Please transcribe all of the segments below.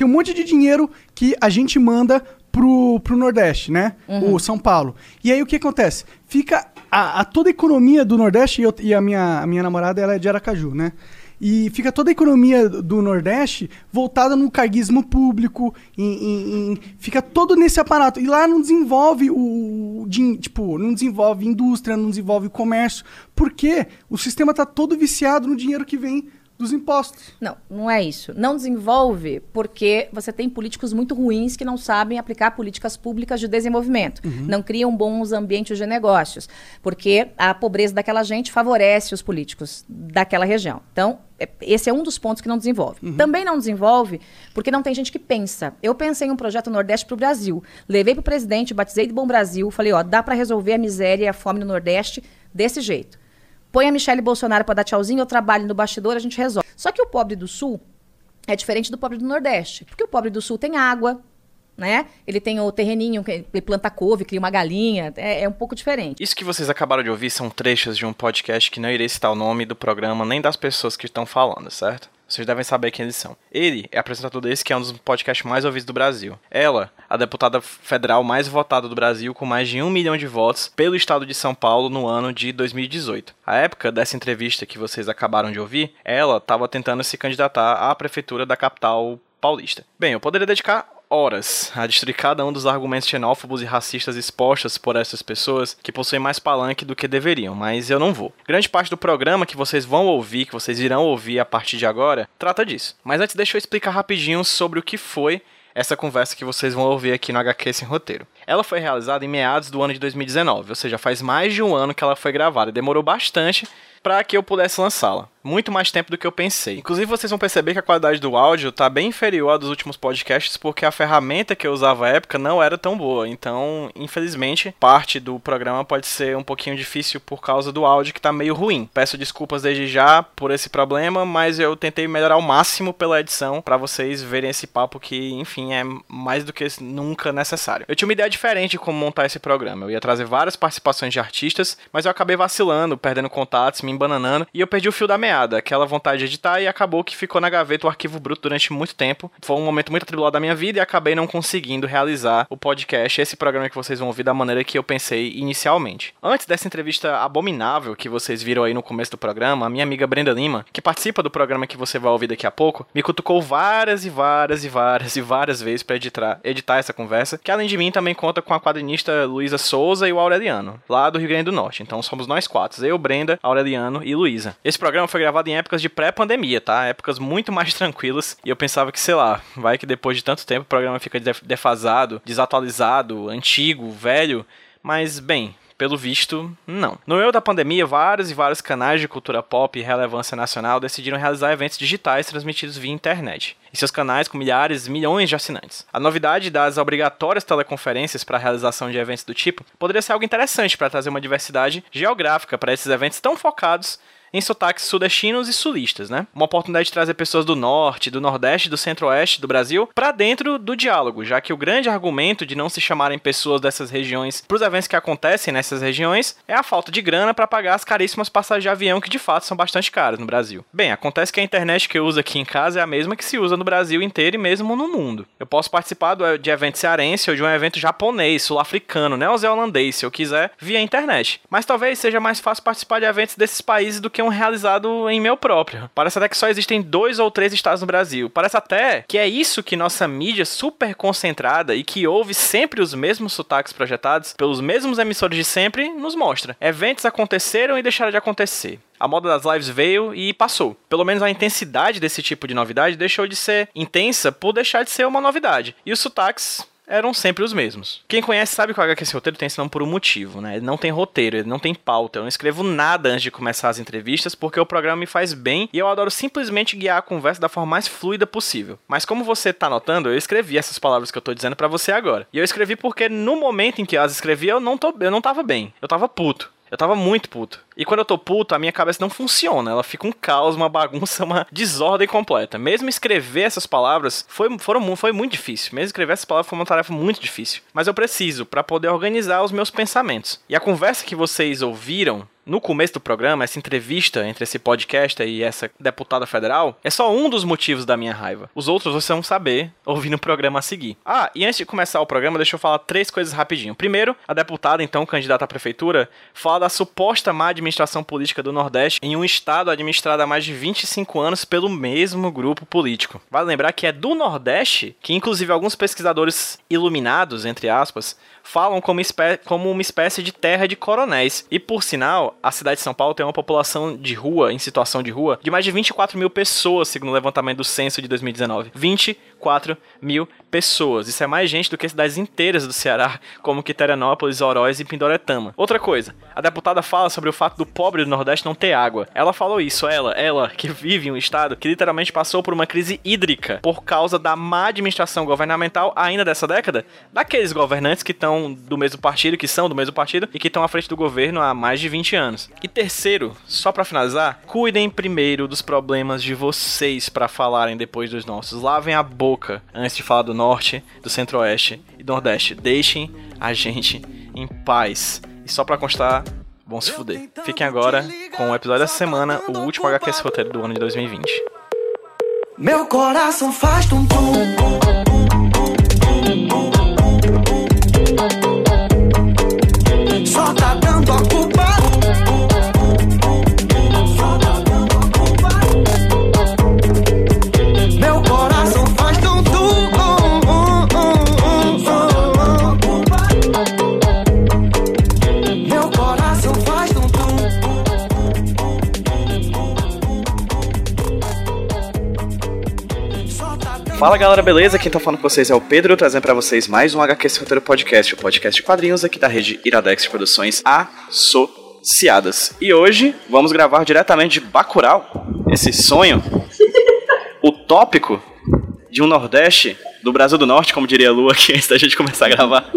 tem um monte de dinheiro que a gente manda pro, pro Nordeste, né? Uhum. O São Paulo. E aí o que acontece? Fica a, a toda a economia do Nordeste, e, eu- e a, minha, a minha namorada ela é de Aracaju, né? E fica toda a economia do Nordeste voltada no carguismo público, em, em- em- fica todo nesse aparato. E lá não desenvolve o, din- tipo, não desenvolve indústria, não desenvolve comércio, porque o sistema tá todo viciado no dinheiro que vem dos impostos. Não, não é isso. Não desenvolve porque você tem políticos muito ruins que não sabem aplicar políticas públicas de desenvolvimento. Não criam bons ambientes de negócios. Porque a pobreza daquela gente favorece os políticos daquela região. Então, é- esse é um dos pontos que não desenvolve. Também não desenvolve porque não tem gente que pensa. Eu pensei em um projeto Nordeste para o Brasil. Levei para o presidente, batizei de Bom Brasil. Falei, ó, dá para resolver a miséria e a fome no Nordeste desse jeito. Põe a Michelle Bolsonaro para dar tchauzinho, eu trabalho no bastidor, a gente resolve. Só que o pobre do Sul é diferente do pobre do Nordeste. Porque o pobre do Sul tem água, né? Ele tem o terreninho, ele planta couve, cria uma galinha. É, é um pouco diferente. Isso que vocês acabaram de ouvir são trechos de um podcast que não irei citar o nome do programa nem das pessoas que estão falando, certo? Vocês devem saber quem eles são. Ele é apresentador desse que é um dos podcasts mais ouvidos do Brasil. Ela, a deputada federal mais votada do Brasil, com mais de um milhão de votos pelo estado de São Paulo no ano de 2018. A época dessa entrevista que vocês acabaram de ouvir, ela estava tentando se candidatar à prefeitura da capital paulista. Bem, eu poderia dedicar horas a destruir cada um dos argumentos xenófobos e racistas expostos por essas pessoas que possuem mais palanque do que deveriam, mas eu não vou. Grande parte do programa que vocês vão ouvir, que vocês irão ouvir a partir de agora, trata disso. Mas antes deixa eu explicar rapidinho sobre o que foi essa conversa que vocês vão ouvir aqui no HQ Sem Roteiro. Ela foi realizada em meados do ano de 2019, ou seja, faz mais de um ano que ela foi gravada. Demorou bastante para que eu pudesse lançá-la. Muito mais tempo do que eu pensei. Inclusive, vocês vão perceber que a qualidade do áudio tá bem inferior à dos últimos podcasts, porque a ferramenta que eu usava à época não era tão boa. Então, infelizmente, parte do programa pode ser um pouquinho difícil por causa do áudio que tá meio ruim. Peço desculpas desde já por esse problema, mas eu tentei melhorar ao máximo pela edição para vocês verem esse papo que, enfim, é mais do que nunca necessário. Eu tinha uma ideia diferente de como montar esse programa. Eu ia trazer várias participações de artistas, mas eu acabei vacilando, perdendo contatos, me embananando e eu perdi o fio da meada, aquela vontade de editar e acabou que ficou na gaveta o arquivo bruto durante muito tempo. Foi um momento muito atribulado da minha vida e acabei não conseguindo realizar o podcast, esse programa que vocês vão ouvir da maneira que eu pensei inicialmente. Antes dessa entrevista abominável que vocês viram aí no começo do programa, a minha amiga Brenda Lima, que participa do programa que você vai ouvir daqui a pouco, me cutucou várias e várias e várias e várias vezes para editar, editar essa conversa, que além de mim também conta com a quadrinista Luísa Souza e o Aureliano, lá do Rio Grande do Norte. Então somos nós quatro, eu, Brenda, Aureliano e Luísa. Esse programa foi gravado em épocas de pré-pandemia, tá? Épocas muito mais tranquilas. E eu pensava que, sei lá, vai que depois de tanto tempo o programa fica def- defasado, desatualizado, antigo, velho. Mas, bem, pelo visto, não. No meio da pandemia, vários e vários canais de cultura pop e relevância nacional decidiram realizar eventos digitais transmitidos via internet. Em seus canais com milhares, milhões de assinantes. A novidade das obrigatórias teleconferências para a realização de eventos do tipo poderia ser algo interessante para trazer uma diversidade geográfica para esses eventos tão focados em sotaques sudestinos e sulistas, né? Uma oportunidade de trazer pessoas do norte, do nordeste do centro-oeste do Brasil para dentro do diálogo, já que o grande argumento de não se chamarem pessoas dessas regiões para os eventos que acontecem nessas regiões é a falta de grana para pagar as caríssimas passagens de avião que de fato são bastante caras no Brasil. Bem, acontece que a internet que eu uso aqui em casa é a mesma que se usa no Brasil inteiro e mesmo no mundo. Eu posso participar de evento cearense ou de um evento japonês, sul-africano, neozelandês, se eu quiser, via internet. Mas talvez seja mais fácil participar de eventos desses países do que um realizado em meu próprio. Parece até que só existem dois ou três estados no Brasil. Parece até que é isso que nossa mídia super concentrada e que ouve sempre os mesmos sotaques projetados pelos mesmos emissores de sempre nos mostra. Eventos aconteceram e deixaram de acontecer. A moda das lives veio e passou. Pelo menos a intensidade desse tipo de novidade deixou de ser intensa por deixar de ser uma novidade. E os sotaques eram sempre os mesmos. Quem conhece sabe que o HQ Esse Roteiro tem esse nome por um motivo, né? Ele não tem roteiro, ele não tem pauta. Eu não escrevo nada antes de começar as entrevistas porque o programa me faz bem e eu adoro simplesmente guiar a conversa da forma mais fluida possível. Mas como você tá notando, eu escrevi essas palavras que eu tô dizendo pra você agora. E eu escrevi porque no momento em que eu as escrevi, eu não, tô, eu não tava bem. Eu tava puto. Eu tava muito puto. E quando eu tô puto, a minha cabeça não funciona. Ela fica um caos, uma bagunça, uma desordem completa. Mesmo escrever essas palavras foi, foram, foi muito difícil. Mesmo escrever essas palavras foi uma tarefa muito difícil. Mas eu preciso para poder organizar os meus pensamentos. E a conversa que vocês ouviram no começo do programa, essa entrevista entre esse podcast e essa deputada federal, é só um dos motivos da minha raiva. Os outros vocês vão saber ouvindo o programa a seguir. Ah, e antes de começar o programa, deixa eu falar três coisas rapidinho. Primeiro, a deputada, então candidata à prefeitura, fala da suposta má administração política do Nordeste em um estado administrado há mais de 25 anos pelo mesmo grupo político. Vale lembrar que é do Nordeste que, inclusive, alguns pesquisadores iluminados, entre aspas, falam como, como uma espécie de terra de coronéis. E por sinal, a cidade de São Paulo tem uma população de rua, em situação de rua, de mais de 24 mil pessoas, segundo o levantamento do censo de 2019. 24 mil pessoas. Isso é mais gente do que cidades inteiras do Ceará, como Quiterianópolis, Oroz e Pindoretama. Outra coisa, a deputada fala sobre o fato do pobre do Nordeste não ter água. Ela falou isso, ela, ela, que vive em um estado que literalmente passou por uma crise hídrica por causa da má administração governamental ainda dessa década, daqueles governantes que estão do mesmo partido, que são do mesmo partido e que estão à frente do governo há mais de 20 anos. E terceiro, só para finalizar, cuidem primeiro dos problemas de vocês para falarem depois dos nossos. Lavem a boca antes de falar do norte, do centro-oeste e do nordeste. Deixem a gente em paz. E só para constar, vão se fuder. Fiquem agora com o episódio dessa semana, o último HQ roteiro do ano de 2020. Meu coração faz tum tum. Só Fala galera, beleza? Quem tá falando com vocês é o Pedro, trazendo para vocês mais um HQ Roteiro Podcast, o podcast de quadrinhos aqui da rede Iradex de Produções Associadas. E hoje vamos gravar diretamente de Bacurau, esse sonho utópico de um Nordeste do Brasil do Norte, como diria a Lu aqui antes da gente começar a gravar.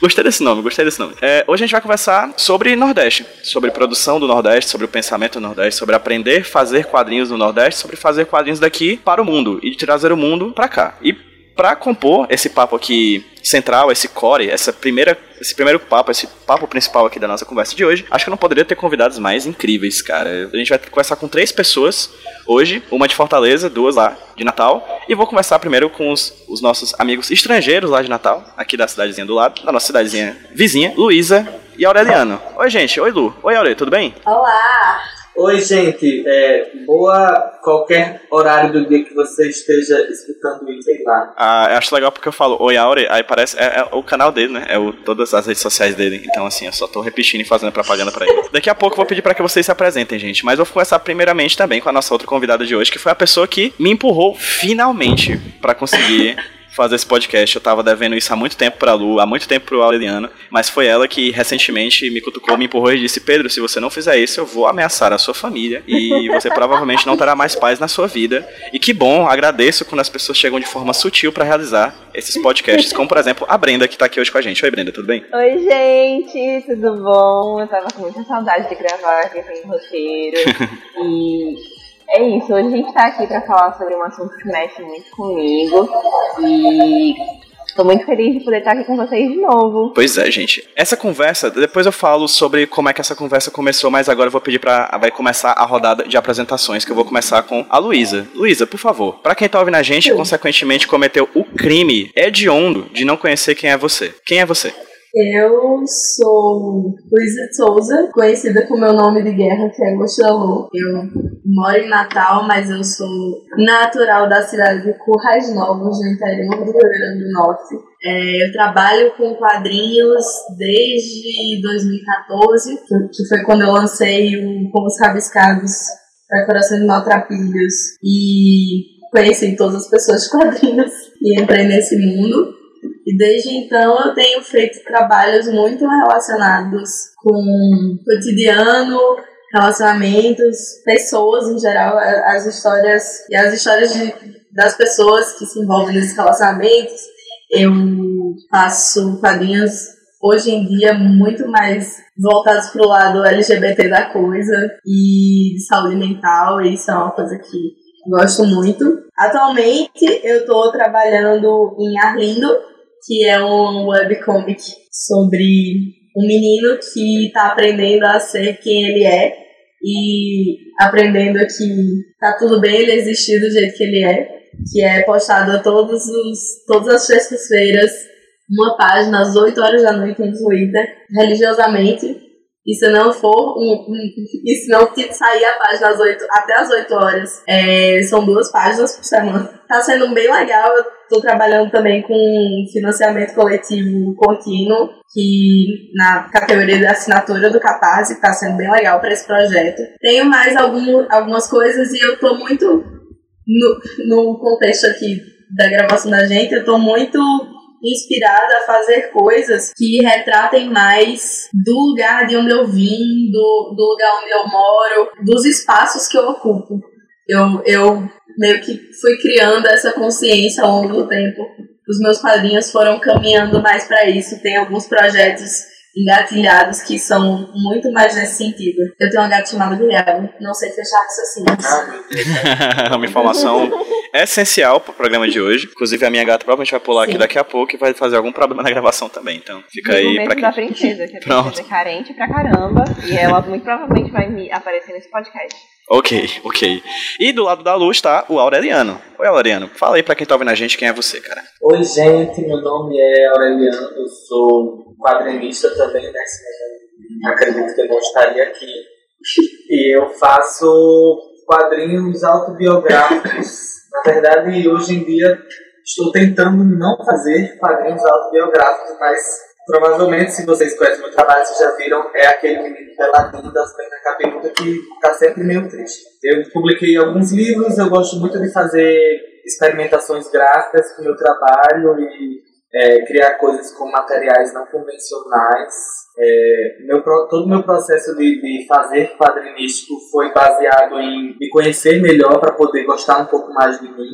gostei desse nome, gostei desse nome. É, hoje a gente vai conversar sobre Nordeste, sobre produção do Nordeste, sobre o pensamento do Nordeste, sobre aprender a fazer quadrinhos no Nordeste, sobre fazer quadrinhos daqui para o mundo e trazer o mundo para cá. E para compor esse papo aqui central, esse core, essa primeira, esse primeiro papo, esse papo principal aqui da nossa conversa de hoje, acho que eu não poderia ter convidados mais incríveis, cara. A gente vai conversar com três pessoas hoje, uma de Fortaleza, duas lá de Natal, e vou conversar primeiro com os, os nossos amigos estrangeiros lá de Natal, aqui da cidadezinha do lado, da nossa cidadezinha vizinha, Luísa e Aureliano. Oi, gente. Oi, Lu. Oi, Aure, tudo bem? Olá! Oi, gente. É, boa qualquer horário do dia que você esteja escutando isso, sei lá. Ah, eu acho legal porque eu falo Oi, Aure, aí parece. É, é, o canal dele, né? É o, todas as redes sociais dele. Então, assim, eu só tô repetindo e fazendo propaganda pra ele. Daqui a pouco eu vou pedir para que vocês se apresentem, gente. Mas eu vou começar primeiramente também com a nossa outra convidada de hoje, que foi a pessoa que me empurrou finalmente para conseguir fazer esse podcast. Eu tava devendo isso há muito tempo pra Lu, há muito tempo pro Aureliano, mas foi ela que recentemente me cutucou, me empurrou e disse: Pedro, se você não fizer isso, eu vou ameaçar a sua família e você provavelmente não terá mais paz na sua vida. E que bom, agradeço quando as pessoas chegam de forma sutil para realizar esses podcasts, como por exemplo a Brenda que tá aqui hoje com a gente. Oi, Brenda, tudo bem? Oi, gente, tudo bom? Eu tava com muita saudade de gravar aqui em roteiro. e é isso, hoje a gente tá aqui para falar sobre um assunto que mexe muito comigo e Tô muito feliz de poder estar aqui com vocês de novo. Pois é, gente. Essa conversa, depois eu falo sobre como é que essa conversa começou, mas agora eu vou pedir para vai começar a rodada de apresentações, que eu vou começar com a Luísa. Luísa, por favor, para quem tá ouvindo a gente, Sim. consequentemente cometeu o crime hediondo de não conhecer quem é você. Quem é você? Eu sou Luísa Souza, conhecida com meu nome de guerra, que é Gostalu. Eu moro em Natal, mas eu sou natural da cidade de Currais Novos, no interior do Rio Grande do Norte. É, eu trabalho com quadrinhos desde 2014, que foi quando eu lancei o Pomos Rabiscados para de Maltrapilhos e conheci todas as pessoas de quadrinhos e entrei nesse mundo. E desde então eu tenho feito trabalhos muito relacionados com cotidiano, relacionamentos, pessoas em geral, as histórias e as histórias de, das pessoas que se envolvem nesses relacionamentos. Eu faço quadrinhos hoje em dia muito mais voltados para o lado LGBT da coisa e de saúde mental, e isso é uma coisa que gosto muito. Atualmente eu estou trabalhando em Arlindo, que é um webcomic sobre um menino que está aprendendo a ser quem ele é e aprendendo que tá tudo bem ele existir do jeito que ele é, que é postado todos os, todas as sextas-feiras uma página às 8 horas da noite no Twitter, religiosamente. E se não for, e se não sair a página às 8, até as 8 horas, é, são duas páginas por semana. Tá sendo bem legal. Eu tô trabalhando também com financiamento coletivo contínuo, que na categoria de assinatura do que tá sendo bem legal para esse projeto. Tenho mais algum, algumas coisas e eu tô muito no, no contexto aqui da gravação da gente, eu tô muito inspirada a fazer coisas que retratem mais do lugar de onde eu vim, do, do lugar onde eu moro, dos espaços que eu ocupo. Eu, eu meio que fui criando essa consciência ao longo do tempo. Os meus padrinhos foram caminhando mais para isso. Tem alguns projetos engatilhados que são muito mais nesse sentido. Eu tenho uma gata chamada Guilherme, não sei fechar raciocínios. uma informação essencial pro programa de hoje. Inclusive, a minha gata provavelmente vai pular Sim. aqui daqui a pouco e vai fazer algum problema na gravação também. Então, fica aí pra quem... da princesa, que a princesa é carente pra caramba. E ela muito provavelmente vai me aparecer nesse podcast. Ok, ok. E do lado da luz está o Aureliano. Oi, Aureliano. Fala aí pra quem tá ouvindo a gente quem é você, cara. Oi, gente. Meu nome é Aureliano. Eu sou quadrinista também, né? Acredito que eu não estaria aqui. E eu faço quadrinhos autobiográficos. Na verdade, hoje em dia estou tentando não fazer quadrinhos autobiográficos, mas Provavelmente, se vocês conhecem meu trabalho, vocês já viram, é aquele menino peladinho das pernas cabeluda que está sempre meio triste. Eu publiquei alguns livros, eu gosto muito de fazer experimentações gráficas com meu trabalho e é, criar coisas com materiais não convencionais. É, meu, todo o meu processo de, de fazer quadrinístico foi baseado em me conhecer melhor para poder gostar um pouco mais de mim.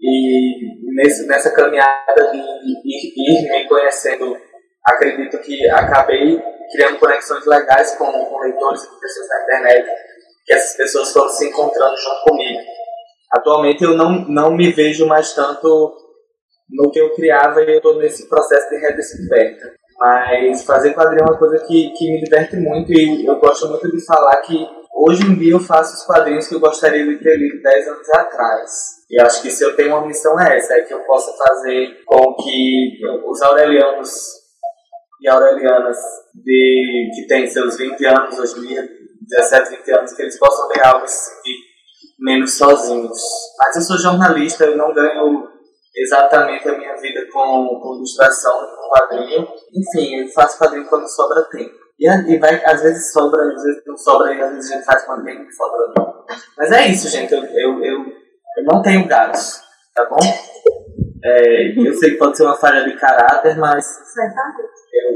E nesse, nessa caminhada de ir, ir me conhecendo, acredito que acabei criando conexões legais com, com leitores e pessoas na internet, que essas pessoas foram se encontrando junto comigo. Atualmente eu não, não me vejo mais tanto no que eu criava e eu estou nesse processo de redescoberta. Mas fazer quadrinho é uma coisa que, que me diverte muito e eu gosto muito de falar que hoje em dia eu faço os quadrinhos que eu gostaria de ter lido 10 anos atrás. E acho que se eu tenho uma missão é essa, é que eu possa fazer com que os aurelianos e aurelianas de, que têm seus 20 anos hoje em dia, 17, 20 anos, que eles possam ler algo sentir menos sozinhos. Mas eu sou jornalista, eu não ganho exatamente a minha vida com, com ilustração, com quadrinho. Enfim, eu faço quadrinho quando sobra tempo. E, e vai, às vezes sobra, às vezes não sobra, e às vezes a gente faz quando tem sobra. Mas é isso, gente. Eu, eu, eu eu não tenho gatos, tá bom? É, eu sei que pode ser uma falha de caráter, mas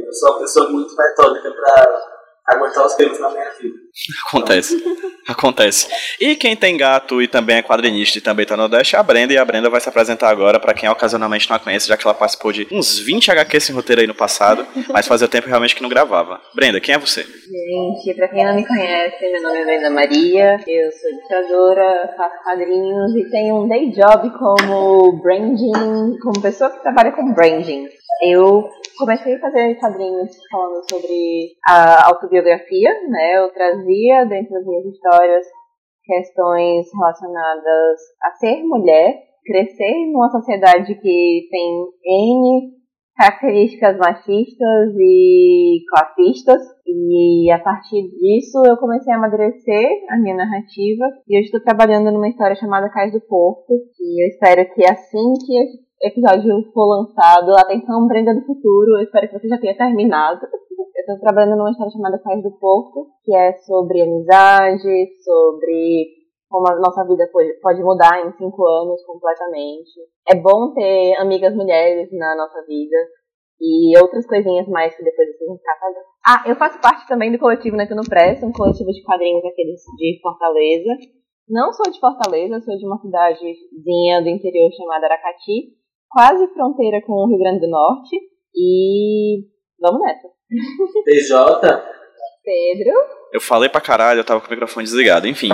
eu sou uma pessoa muito metódica para aguentar os pelos na minha vida. Acontece. Acontece. E quem tem gato e também é quadrinista e também tá no Nordeste é a Brenda, e a Brenda vai se apresentar agora para quem ocasionalmente não a conhece, já que ela participou de uns 20 HQs em roteiro aí no passado, mas fazia tempo realmente que não gravava. Brenda, quem é você? Gente, pra quem não me conhece, meu nome é Brenda Maria, eu sou ilustradora, faço quadrinhos e tenho um day job como branding, como pessoa que trabalha com branding. Eu comecei a fazer quadrinhos falando sobre a autobiografia, né? Eu trazia dentro das minhas histórias questões relacionadas a ser mulher, crescer numa sociedade que tem N características machistas e classistas e a partir disso eu comecei a amadurecer a minha narrativa e eu estou trabalhando numa história chamada Cais do Porto e eu espero que assim que episódio for lançado, atenção Brenda do Futuro, eu espero que você já tenha terminado. Estou trabalhando numa história chamada Paz do Porto, que é sobre amizade, sobre como a nossa vida pode mudar em cinco anos completamente. É bom ter amigas mulheres na nossa vida e outras coisinhas mais que depois vocês vão ficar fazendo. Ah, eu faço parte também do coletivo Neto no Press, um coletivo de quadrinhos aqueles de Fortaleza. Não sou de Fortaleza, sou de uma cidadezinha do interior chamada Aracati, quase fronteira com o Rio Grande do Norte. E Vamos nessa. PJ, Pedro. Eu falei pra caralho, eu tava com o microfone desligado. Enfim.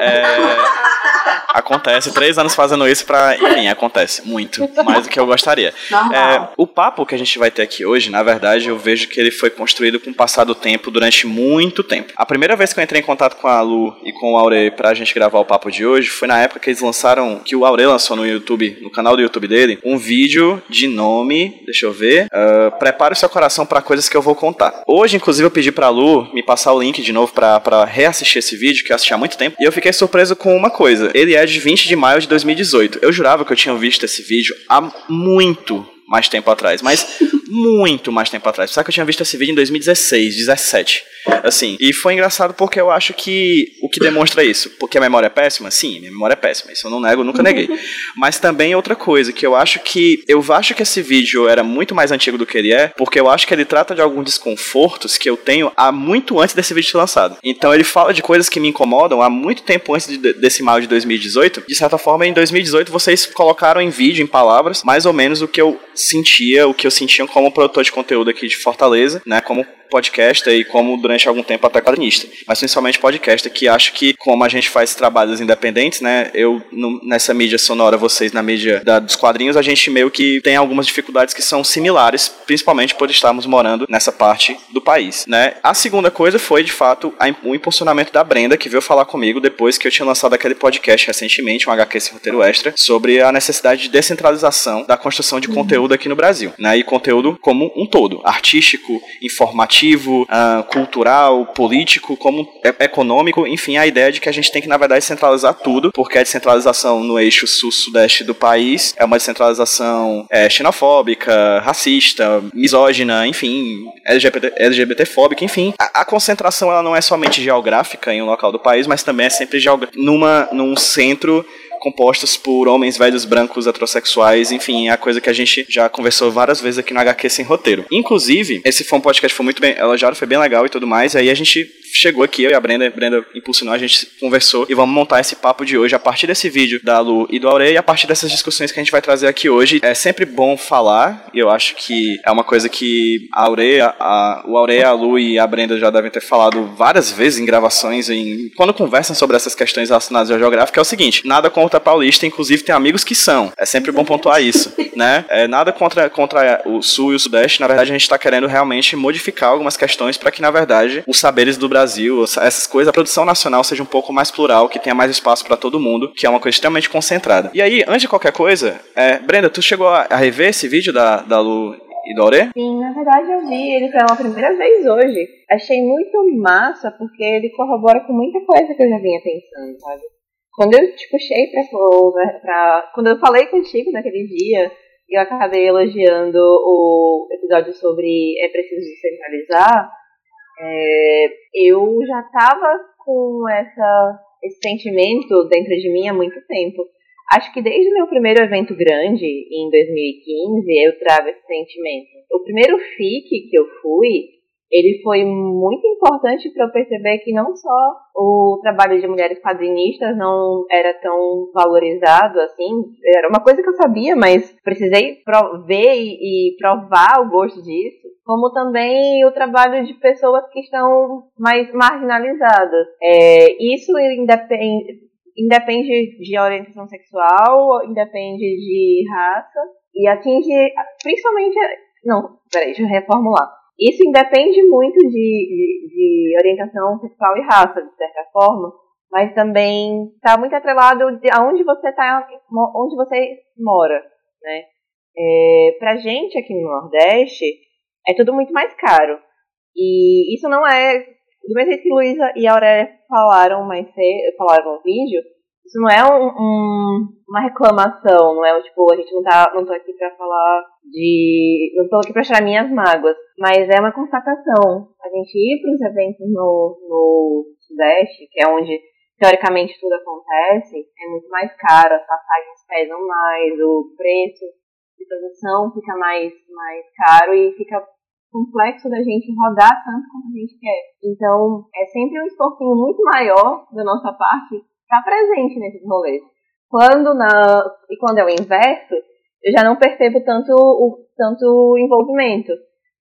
é, acontece, três anos fazendo isso pra. Enfim, acontece muito. Mais do que eu gostaria. É, o papo que a gente vai ter aqui hoje, na verdade, eu vejo que ele foi construído com o passar do tempo durante muito tempo. A primeira vez que eu entrei em contato com a Lu e com o Aure pra gente gravar o papo de hoje foi na época que eles lançaram, que o Aure lançou no YouTube, no canal do YouTube dele, um vídeo de nome, deixa eu ver, ah, prepare o seu coração pra coisas que eu vou contar. Hoje, inclusive, eu pedi pra Lu me passar o link de novo pra, pra reassistir esse vídeo, que eu assisti há muito tempo, e eu fiquei surpreso com uma coisa. Ele é de 20 de maio de 2018. Eu jurava que eu tinha visto esse vídeo há muito mais tempo atrás, mas muito mais tempo atrás. Sabe que eu tinha visto esse vídeo em 2016, 17. Assim, e foi engraçado porque eu acho que o que demonstra isso, porque a memória é péssima, sim, minha memória é péssima, isso eu não nego, nunca neguei. Mas também outra coisa, que eu acho que eu acho que esse vídeo era muito mais antigo do que ele é, porque eu acho que ele trata de alguns desconfortos que eu tenho há muito antes desse vídeo ser lançado. Então ele fala de coisas que me incomodam há muito tempo antes de- desse mal de 2018. De certa forma, em 2018 vocês colocaram em vídeo, em palavras, mais ou menos o que eu sentia, o que eu sentia como produtor de conteúdo aqui de Fortaleza, né, como podcaster e como durante algum tempo até quadrinista, mas principalmente podcaster, que acho que como a gente faz trabalhos independentes, né, eu no- nessa mídia sonora, vocês na mídia da- dos quadrinhos, a gente meio que tem algumas dificuldades que são similares, principalmente por estarmos morando nessa parte do país, né. A segunda coisa foi, de fato, a o impulsionamento da Brenda, que veio falar comigo depois que eu tinha lançado aquele podcast recentemente, um HQ sem roteiro extra, sobre a necessidade de descentralização da construção de conteúdo aqui no Brasil, né, e conteúdo como um todo, artístico, informativo, ah, cultural, político, como e- econômico, enfim, a ideia de que a gente tem que, na verdade, centralizar tudo, porque a descentralização no eixo sul-sudeste do país é uma descentralização é, xenofóbica, racista, misógina, enfim, LGBT, LGBTfóbica, enfim. A, a concentração ela não é somente geográfica em um local do país, mas também é sempre numa, num centro compostos por homens velhos brancos heterossexuais, enfim, é a coisa que a gente já conversou várias vezes aqui no HQ sem roteiro. Inclusive, esse foi um podcast foi muito bem elogiado, foi bem legal e tudo mais, aí a gente chegou aqui, eu e a Brenda, a Brenda impulsionou, a gente conversou e vamos montar esse papo de hoje a partir desse vídeo da Lu e do Aurei e a partir dessas discussões que a gente vai trazer aqui hoje. É sempre bom falar, e eu acho que é uma coisa que a Aurei, a, o Aurei, a Lu e a Brenda já devem ter falado várias vezes em gravações, em, quando conversam sobre essas questões relacionadas à geográfica, é o seguinte, nada contra paulista, inclusive tem amigos que são. É sempre bom pontuar isso, né? É, nada contra, contra o sul e o sudeste, na verdade a gente está querendo realmente modificar algumas questões para que, na verdade, os saberes do Brasil, essas coisas, a produção nacional seja um pouco mais plural, que tenha mais espaço para todo mundo, que é uma coisa extremamente concentrada. E aí, antes de qualquer coisa, é, Brenda, tu chegou a, rever esse vídeo da, da Lu e do Aurê? Sim, na verdade eu vi ele pela primeira vez hoje. Achei muito massa porque ele corrobora com muita coisa que eu já vinha pensando, sabe? Quando eu te puxei pra, pra. Quando eu falei contigo naquele dia, eu acabei elogiando o episódio sobre é preciso descentralizar, é, eu já tava com essa, esse sentimento dentro de mim há muito tempo. Acho que desde o meu primeiro evento grande, em 2015, eu trago esse sentimento. O primeiro FIC que eu fui, ele foi muito importante para eu perceber que não só o trabalho de mulheres quadrinistas não era tão valorizado assim, era uma coisa que eu sabia, mas precisei ver e provar o gosto disso, como também o trabalho de pessoas que estão mais marginalizadas. É, isso independe, independe de orientação sexual, independe de raça e atinge principalmente. Não, peraí, deixa eu reformular. Isso independe muito de, de, de orientação sexual e raça, de certa forma, mas também está muito atrelado de aonde você tá, onde você mora, né? É, pra gente aqui no Nordeste, é tudo muito mais caro. E isso não é, do mesmo jeito que Luísa e Aurélia falaram mais cedo, falaram no vídeo, isso não é um, um- uma reclamação, não é tipo, a gente não tá, não tô aqui pra falar de, não tô aqui pra tirar minhas mágoas, mas é uma constatação. A gente ir pros eventos no, no Sudeste, que é onde teoricamente tudo acontece, é muito mais caro, as passagens pesam mais, o preço de produção fica mais, mais caro e fica complexo da gente rodar tanto quanto a gente quer. Então, é sempre um esforcinho muito maior da nossa parte estar presente nesses rolês. Quando na e quando é o inverso, eu já não percebo tanto o tanto envolvimento.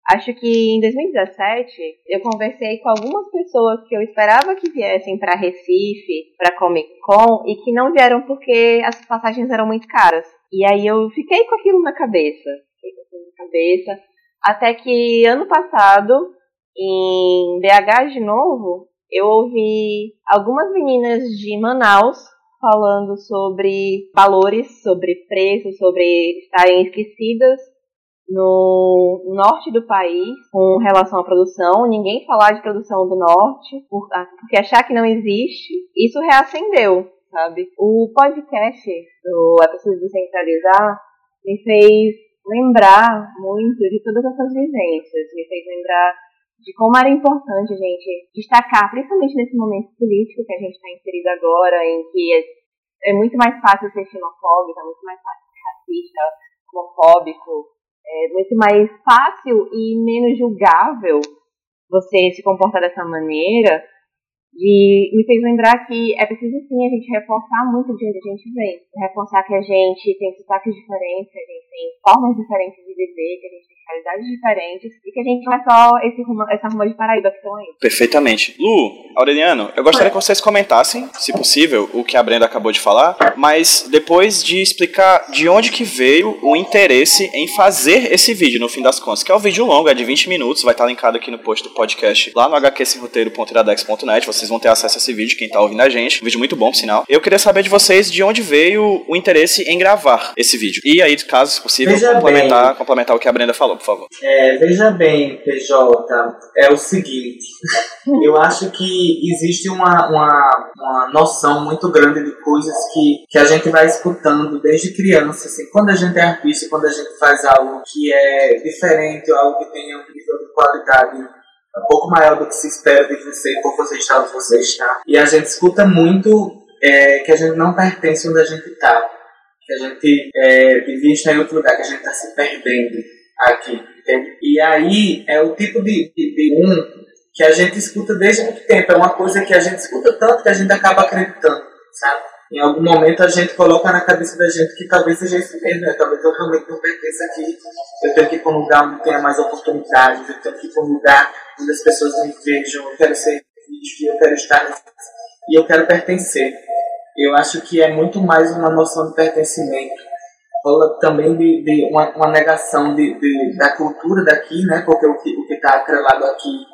Acho que em 2017 eu conversei com algumas pessoas que eu esperava que viessem para Recife, para Comic Con e que não vieram porque as passagens eram muito caras. E aí eu fiquei com aquilo na cabeça, fiquei com aquilo na cabeça, até que ano passado, em BH de novo, eu ouvi algumas meninas de Manaus falando sobre valores, sobre preços, sobre estarem esquecidas no norte do país com relação à produção, ninguém falar de produção do norte, ah, porque achar que não existe, isso reacendeu, sabe? O podcast do É Preciso Descentralizar me fez lembrar muito de todas essas vivências, me fez lembrar de como era importante a gente destacar, principalmente nesse momento político que a gente está inserido agora, em que é, é muito mais fácil ser xenofóbico, é muito mais fácil ser racista, homofóbico, é muito mais fácil e menos julgável você se comportar dessa maneira, e me fez lembrar que é preciso sim a gente reforçar muito de onde a gente vem. Reforçar que a gente tem sotaques diferentes, a gente tem formas diferentes de viver, que a gente tem realidades diferentes e que a gente não é só esse rumo, essa ruma de Paraíba que estão aí. Perfeitamente. Lu, Aureliano, eu gostaria que vocês comentassem, se possível, o que a Brenda acabou de falar, mas depois de explicar de onde que veio o interesse em fazer esse vídeo, no fim das contas, que é um vídeo longo, é de 20 minutos, vai estar linkado aqui no post do podcast, lá no hqsroteiro.iradex.net, vocês vão ter acesso a esse vídeo, quem está ouvindo a gente. Um vídeo muito bom, por sinal. Eu queria saber de vocês de onde veio o interesse em gravar esse vídeo. E aí, caso possível, complementar, complementar o que a Brenda falou, por favor. É, veja bem, PJ, é o seguinte. eu acho que existe uma, uma, uma noção muito grande de coisas que, que a gente vai escutando desde criança. Assim, quando a gente é artista, quando a gente faz algo que é diferente, algo que tenha um nível de qualidade um pouco maior do que se espera de você por você estar onde você está. E a gente escuta muito é, que a gente não pertence onde a gente está, que a gente é, devia estar em outro lugar, que a gente está se perdendo aqui. Entende? E aí é o tipo de, de, de um que a gente escuta desde muito tempo. É uma coisa que a gente escuta tanto que a gente acaba acreditando, sabe? Em algum momento a gente coloca na cabeça da gente que talvez seja isso mesmo, né? Talvez eu realmente não pertença aqui. Eu tenho que ir para um lugar onde tenha mais oportunidades, eu tenho que ir para um lugar onde as pessoas me vejam, eu quero ser vídeo, eu quero estar e eu quero pertencer. Eu acho que é muito mais uma noção de pertencimento. Rola também de, de uma, uma, negação de, de, da cultura daqui, né? Porque o que o está atrelado aqui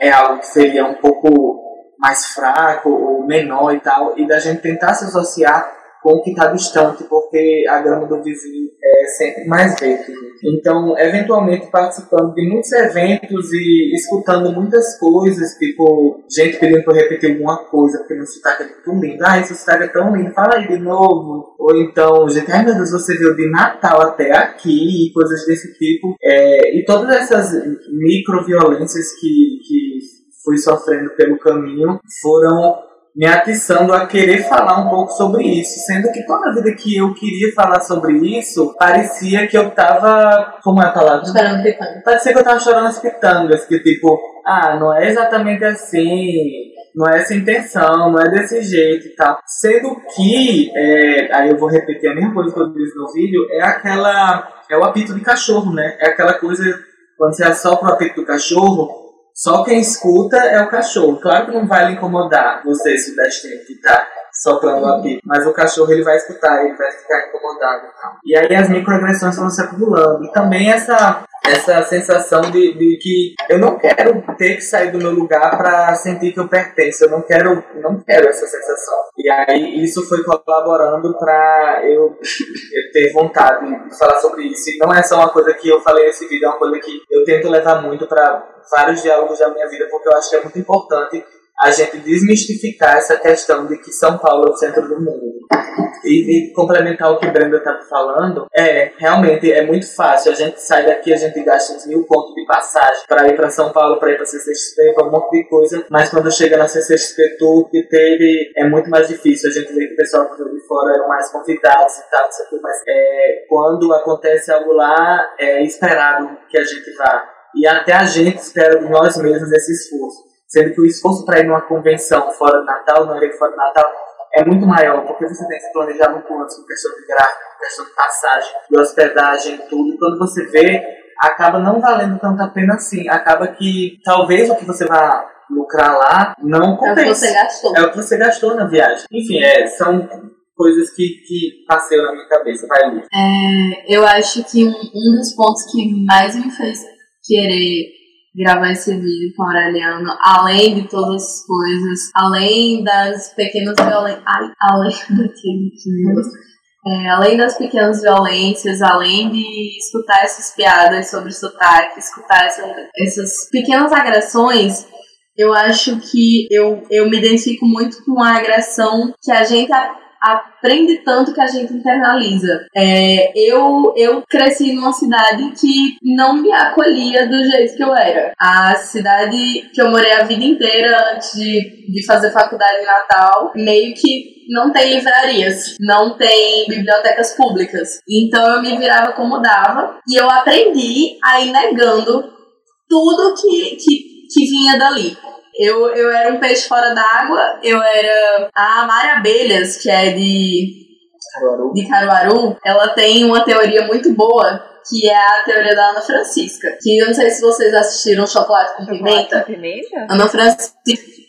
é algo que seria um pouco mais fraco ou menor e tal, e da gente tentar se associar com o que está distante, porque a grama do vizinho é sempre mais verde. Então, eventualmente participando de muitos eventos e escutando muitas coisas, tipo, gente pedindo eu repetir alguma coisa, porque meu sotaque é tão lindo. Ah, esse sotaque é tão lindo, fala aí de novo. Ou então, gente, ai meu Deus, você veio de Natal até aqui, e coisas desse tipo. É, e todas essas micro-violências que, que fui sofrendo pelo caminho foram me atiçando a querer falar um pouco sobre isso, sendo que toda vida que eu queria falar sobre isso, parecia que eu tava, como é a palavra? Chorando pitangas. Parecia que eu tava chorando as pitangas, que tipo, ah, não é exatamente assim, não é essa intenção, não é desse jeito e tal. Sendo que, é, aí eu vou repetir a mesma coisa que eu disse no vídeo, é aquela, é o apito de cachorro, né? É aquela coisa, quando você assopra o apito do cachorro, só quem escuta é o cachorro. Claro que não vai lhe incomodar você, sudestino, que tá soprando o apito. Mas o cachorro ele vai escutar, ele vai ficar incomodado. E aí as microagressões vão se acumulando. E também essa, essa sensação de, de que eu não quero ter que sair do meu lugar para sentir que eu pertenço. Eu não quero, não quero essa sensação. E aí isso foi colaborando para eu, eu ter vontade de falar sobre isso. E não é só uma coisa que eu falei nesse vídeo, é uma coisa que eu tento levar muito para vários diálogos da minha vida, porque eu acho que é muito importante a gente desmistificar essa questão de que São Paulo é o centro do mundo. E, e complementar o que Brenda estava falando, é, realmente é muito fácil. A gente sai daqui, a gente gasta uns mil pontos de passagem para ir para São Paulo, para ir para CCXP, para um monte de coisa, mas quando chega na CCXP Tour que teve, é muito mais difícil. A gente vê que o pessoal que de fora eram mais convidados e tal, mas é, quando acontece algo lá, é esperado que a gente vá. E até a gente espera de nós mesmos esse esforço. Sendo que o esforço para ir numa convenção fora do Natal, não ir fora do Natal, é muito maior, porque você tem que se planejar muito antes com questão de gráfico, com questão de passagem, de hospedagem, tudo. Quando você vê, acaba não valendo tanto a pena assim. Acaba que talvez o que você vai lucrar lá não É o que compensa. você gastou. É o que você gastou na viagem. Enfim, é, são coisas que, que passeiam na minha cabeça. Vai, Lu. É, eu acho que um, um dos pontos que mais me fez querer gravar esse vídeo com a Aureliano, além de todas as coisas, além das pequenas violências. Além daquele que. É, além das pequenas violências, além de escutar essas piadas sobre sotaque, escutar essa- essas pequenas agressões, eu acho que eu, eu me identifico muito com a agressão que a gente aprende tanto que a gente internaliza. É, eu, eu cresci numa cidade que não me acolhia do jeito que eu era. A cidade que eu morei a vida inteira antes de, de fazer faculdade em Natal, meio que não tem livrarias, não tem bibliotecas públicas. Então eu me virava como dava e eu aprendi a ir negando tudo que, que, que vinha dali. Eu, eu era um peixe fora d'água, eu era a Mari Abelhas, que é de, Caruaru. de Caruaru, ela tem uma teoria muito boa, que é a teoria da Ana Francisca. Que eu não sei se vocês assistiram Chocolate com Pimenta. Com pimenta? Ana Francisca.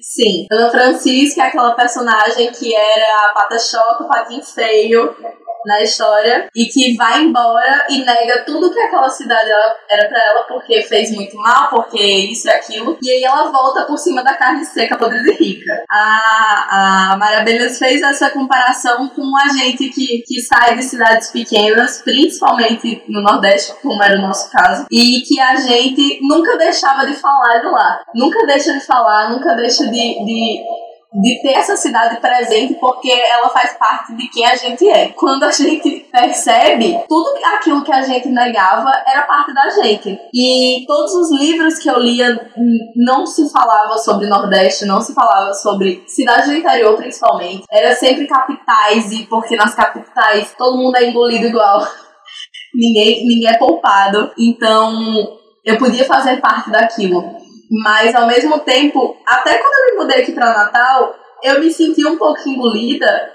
Sim. Ana Francisca é aquela personagem que era a pata choca, o patinho feio na história e que vai embora e nega tudo que aquela cidade era pra ela porque fez muito mal, porque isso e aquilo. E aí ela volta por cima da carne seca, podre e rica. A, a Maria fez essa comparação com a gente que, que sai de cidades pequenas, principalmente no Nordeste, como era o nosso caso, e que a gente nunca deixava de falar de lá. Nunca deixa de falar, nunca deixa de, de, de ter essa cidade presente, porque ela faz parte de quem a gente é. Quando a gente percebe, tudo aquilo que a gente negava era parte da gente. E todos os livros que eu lia hum, não se falava sobre Nordeste, não se falava sobre cidades do interior, principalmente. Era sempre capitais, e porque nas capitais todo mundo é engolido igual. ninguém, ninguém é poupado. Então, eu podia fazer parte daquilo. Mas, ao mesmo tempo, até quando eu me mudei aqui para Natal, eu me senti um pouco engolida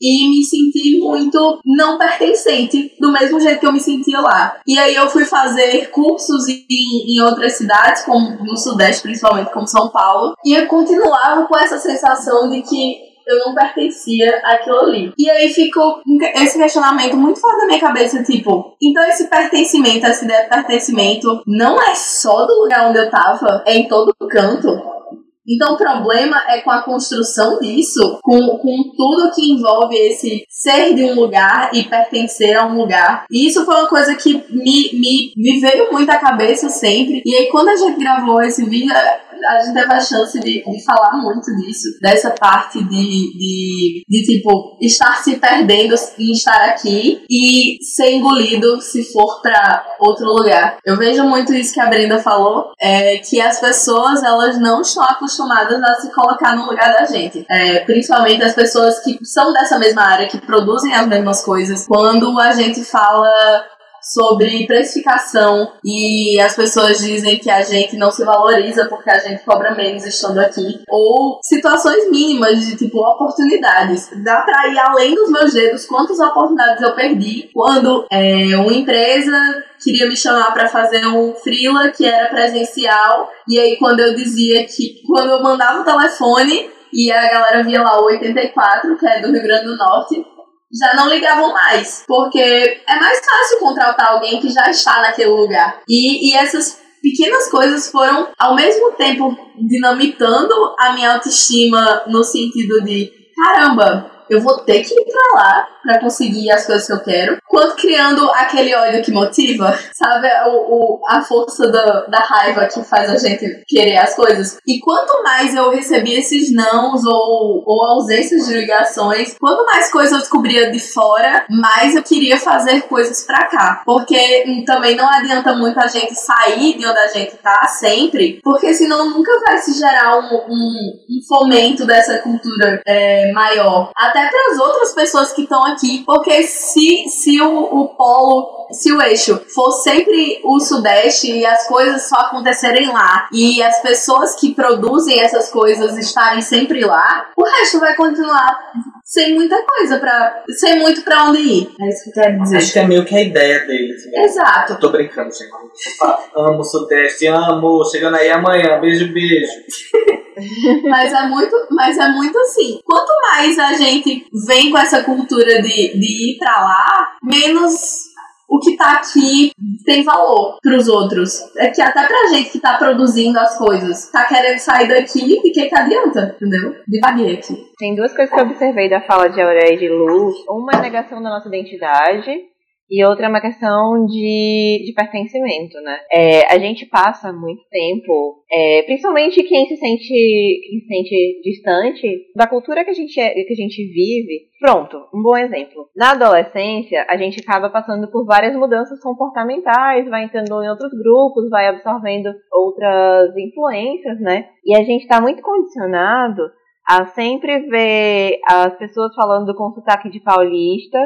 e me senti muito não pertencente, do mesmo jeito que eu me sentia lá. E aí eu fui fazer cursos em, em outras cidades, como no Sudeste, principalmente, como São Paulo, e eu continuava com essa sensação de que eu não pertencia àquilo ali. E aí ficou esse questionamento muito forte na minha cabeça, tipo, então esse pertencimento, essa ideia de pertencimento, não é só do lugar onde eu tava, é em todo canto. Então o problema é com a construção disso, com, com tudo que envolve esse ser de um lugar e pertencer a um lugar. E isso foi uma coisa que me, me, me veio muito à cabeça sempre. E aí quando a gente gravou esse vídeo, a gente teve a chance de, de falar muito disso, dessa parte de, de, de, tipo, estar se perdendo em estar aqui e ser engolido se for pra outro lugar. Eu vejo muito isso que a Brenda falou, é que as pessoas, elas não estão acostumadas a se colocar no lugar da gente. É, principalmente as pessoas que são dessa mesma área, que produzem as mesmas coisas. Quando a gente fala sobre precificação e as pessoas dizem que a gente não se valoriza porque a gente cobra menos estando aqui. Ou situações mínimas de tipo oportunidades. Dá pra ir além dos meus dedos. Quantas oportunidades eu perdi quando é, uma empresa queria me chamar para fazer um freela que era presencial. E aí quando eu dizia que quando eu mandava o telefone e a galera via lá o 84 que é do Rio Grande do Norte já não ligavam mais, porque é mais fácil contratar alguém que já está naquele lugar. E, e essas pequenas coisas foram, ao mesmo tempo, dinamitando a minha autoestima no sentido de: caramba, eu vou ter que ir pra lá pra conseguir as coisas que eu quero, quanto criando aquele ódio que motiva, sabe? O, o, a força da, da raiva que faz a gente querer as coisas. E quanto mais eu recebia esses nãos ou, ou ausências de ligações, quanto mais coisas eu descobria de fora, mais eu queria fazer coisas pra cá. Porque também não adianta muito a gente sair de onde a gente tá sempre, porque senão nunca vai se gerar um, um, um fomento dessa cultura é, maior. Até até para as outras pessoas que estão aqui, porque se, se o, o polo, se o eixo for sempre o Sudeste e as coisas só acontecerem lá e as pessoas que produzem essas coisas estarem sempre lá, o resto vai continuar sem muita coisa para sem muito para onde ir. É isso que eu quero dizer. Acho que é meio que a ideia deles. Né? Exato. Eu tô brincando, gente. Amo o Sudeste, amo. Chegando aí amanhã. Beijo, beijo. Mas é muito, mas é muito assim. Quanto mais a gente vem com essa cultura de, de ir pra lá, menos o que tá aqui tem valor pros outros. É que até pra gente que tá produzindo as coisas, tá querendo sair daqui, e que que adianta, entendeu? Devaguei aqui. Tem duas coisas que eu observei da fala de Aurélia e de Lu. Uma é a negação da nossa identidade e outra é uma questão de, de pertencimento, né? É, a gente passa muito tempo, é, principalmente quem se sente quem se sente distante da cultura que a gente é, que a gente vive. Pronto, um bom exemplo. Na adolescência, a gente acaba passando por várias mudanças comportamentais, vai entrando em outros grupos, vai absorvendo outras influências, né? E a gente está muito condicionado a sempre ver as pessoas falando com sotaque de paulista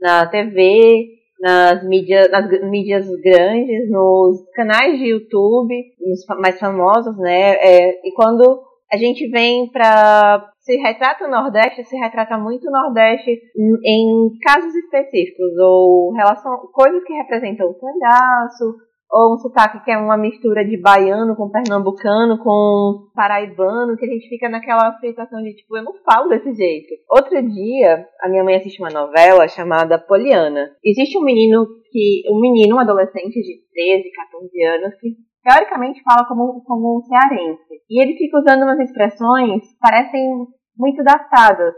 na TV, nas mídias, nas mídias grandes, nos canais de YouTube, os mais famosos, né? É, e quando a gente vem para se retrata o Nordeste, se retrata muito o Nordeste em, em casos específicos ou relação, coisas que representam o cangaço, ou um sotaque que é uma mistura de baiano com pernambucano com paraibano, que a gente fica naquela situação de tipo, eu não falo desse jeito. Outro dia, a minha mãe assiste uma novela chamada Poliana. Existe um menino que, um menino, um adolescente de 13, 14 anos, que teoricamente fala como, como um cearense. E ele fica usando umas expressões que parecem muito datadas.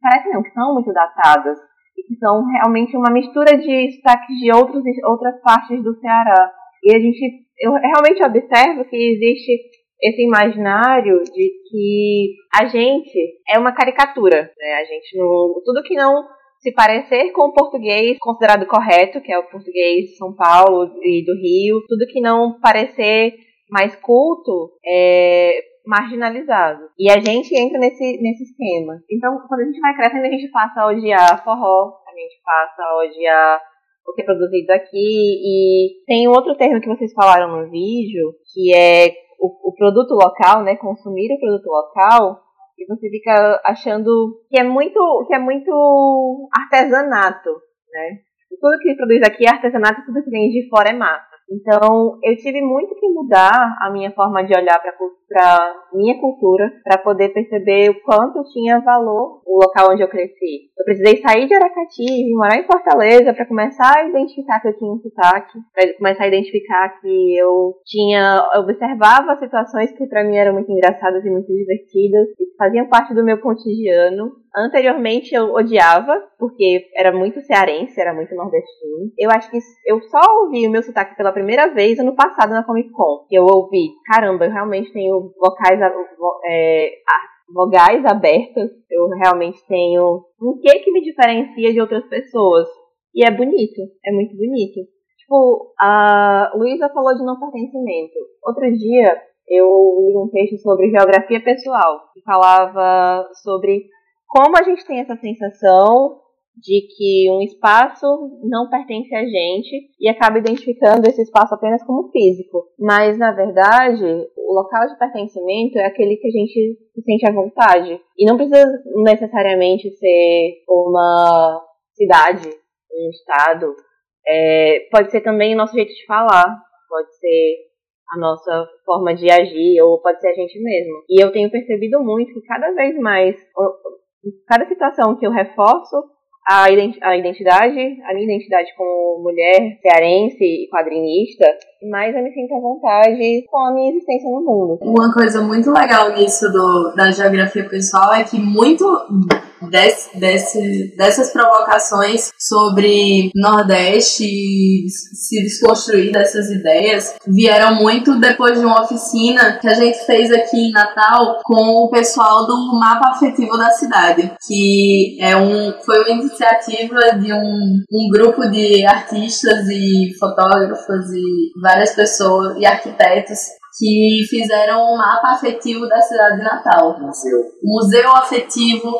Parecem não, que são muito datadas. E que são realmente uma mistura de sotaques de outros, outras partes do Ceará. E a gente, eu realmente observo que existe esse imaginário de que a gente é uma caricatura, né? A gente não, tudo que não se parecer com o português considerado correto, que é o português de São Paulo e do Rio, tudo que não parecer mais culto é marginalizado. E a gente entra nesse, nesse esquema. Então, quando a gente vai crescendo, a gente passa a odiar forró, a gente passa a odiar o que é produzido aqui. E tem outro termo que vocês falaram no vídeo, que é o, o produto local, né? Consumir o produto local. E você fica achando que é muito, que é muito artesanato, né? Tudo que produz aqui é artesanato, tudo que vem de fora é massa. Então, eu tive muito que mudar a minha forma de olhar para minha cultura, para poder perceber o quanto tinha valor o local onde eu cresci. Eu precisei sair de Aracati e morar em Fortaleza para começar a identificar que eu tinha um sotaque, para começar a identificar que eu tinha, eu observava situações que para mim eram muito engraçadas e muito divertidas e que faziam parte do meu cotidiano Anteriormente eu odiava, porque era muito cearense, era muito nordestino. Eu acho que eu só ouvi o meu sotaque pela primeira vez ano passado na Comic Con. Que eu ouvi, caramba, eu realmente tenho vocais, é, vogais abertas. Eu realmente tenho um que que me diferencia de outras pessoas. E é bonito, é muito bonito. Tipo, a Luísa falou de não pertencimento. Outro dia eu li um texto sobre geografia pessoal, que falava sobre como a gente tem essa sensação de que um espaço não pertence a gente e acaba identificando esse espaço apenas como físico. Mas, na verdade, o local de pertencimento é aquele que a gente se sente à vontade. E não precisa necessariamente ser uma cidade, um estado. É, pode ser também o nosso jeito de falar, pode ser a nossa forma de agir, ou pode ser a gente mesmo. E eu tenho percebido muito que cada vez mais cada situação que eu reforço a, identidade, a minha identidade como mulher cearense e quadrinista, mais eu me sinto à vontade com a minha existência no mundo. Uma coisa muito legal nisso do, da geografia pessoal é que muito desse, desse, dessas provocações sobre Nordeste se desconstruir dessas ideias vieram muito depois de uma oficina que a gente fez aqui em Natal com o pessoal do Mapa Afetivo da Cidade, que é um, foi uma iniciativa de um, um grupo de artistas e fotógrafos e várias pessoas e arquitetos que fizeram um mapa afetivo da cidade de Natal. Museu. Museu afetivo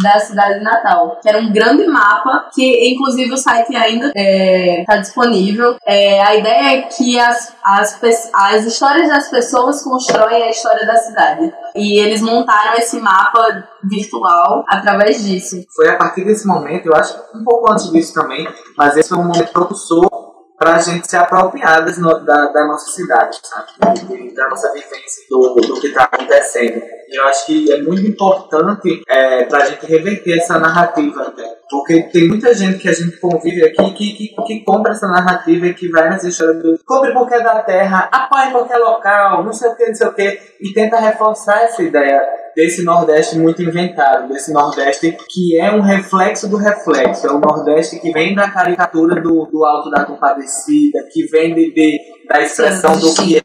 da cidade de Natal, que era um grande mapa que, inclusive, o site ainda está disponível. É, a ideia é que as, as, as histórias das pessoas constroem a história da cidade. E eles montaram esse mapa virtual através disso. Foi a partir desse momento, eu acho um pouco antes disso também, mas esse foi um momento propulsor para a gente se apropriar das no, da, da, nossa cidade, sabe? da nossa vivência, do, do que está acontecendo. Eu acho que é muito importante é, para a gente reverter essa narrativa, né? porque tem muita gente que a gente convive aqui que, que, que compra essa narrativa e que vai nessa história do compre porque é da terra, apoie porque é local, não sei o que, não sei o que, e tenta reforçar essa ideia desse Nordeste muito inventado, desse Nordeste que é um reflexo do reflexo, é o Nordeste que vem da caricatura do, do Alto da Compadecida, que vem de, de da expressão do que é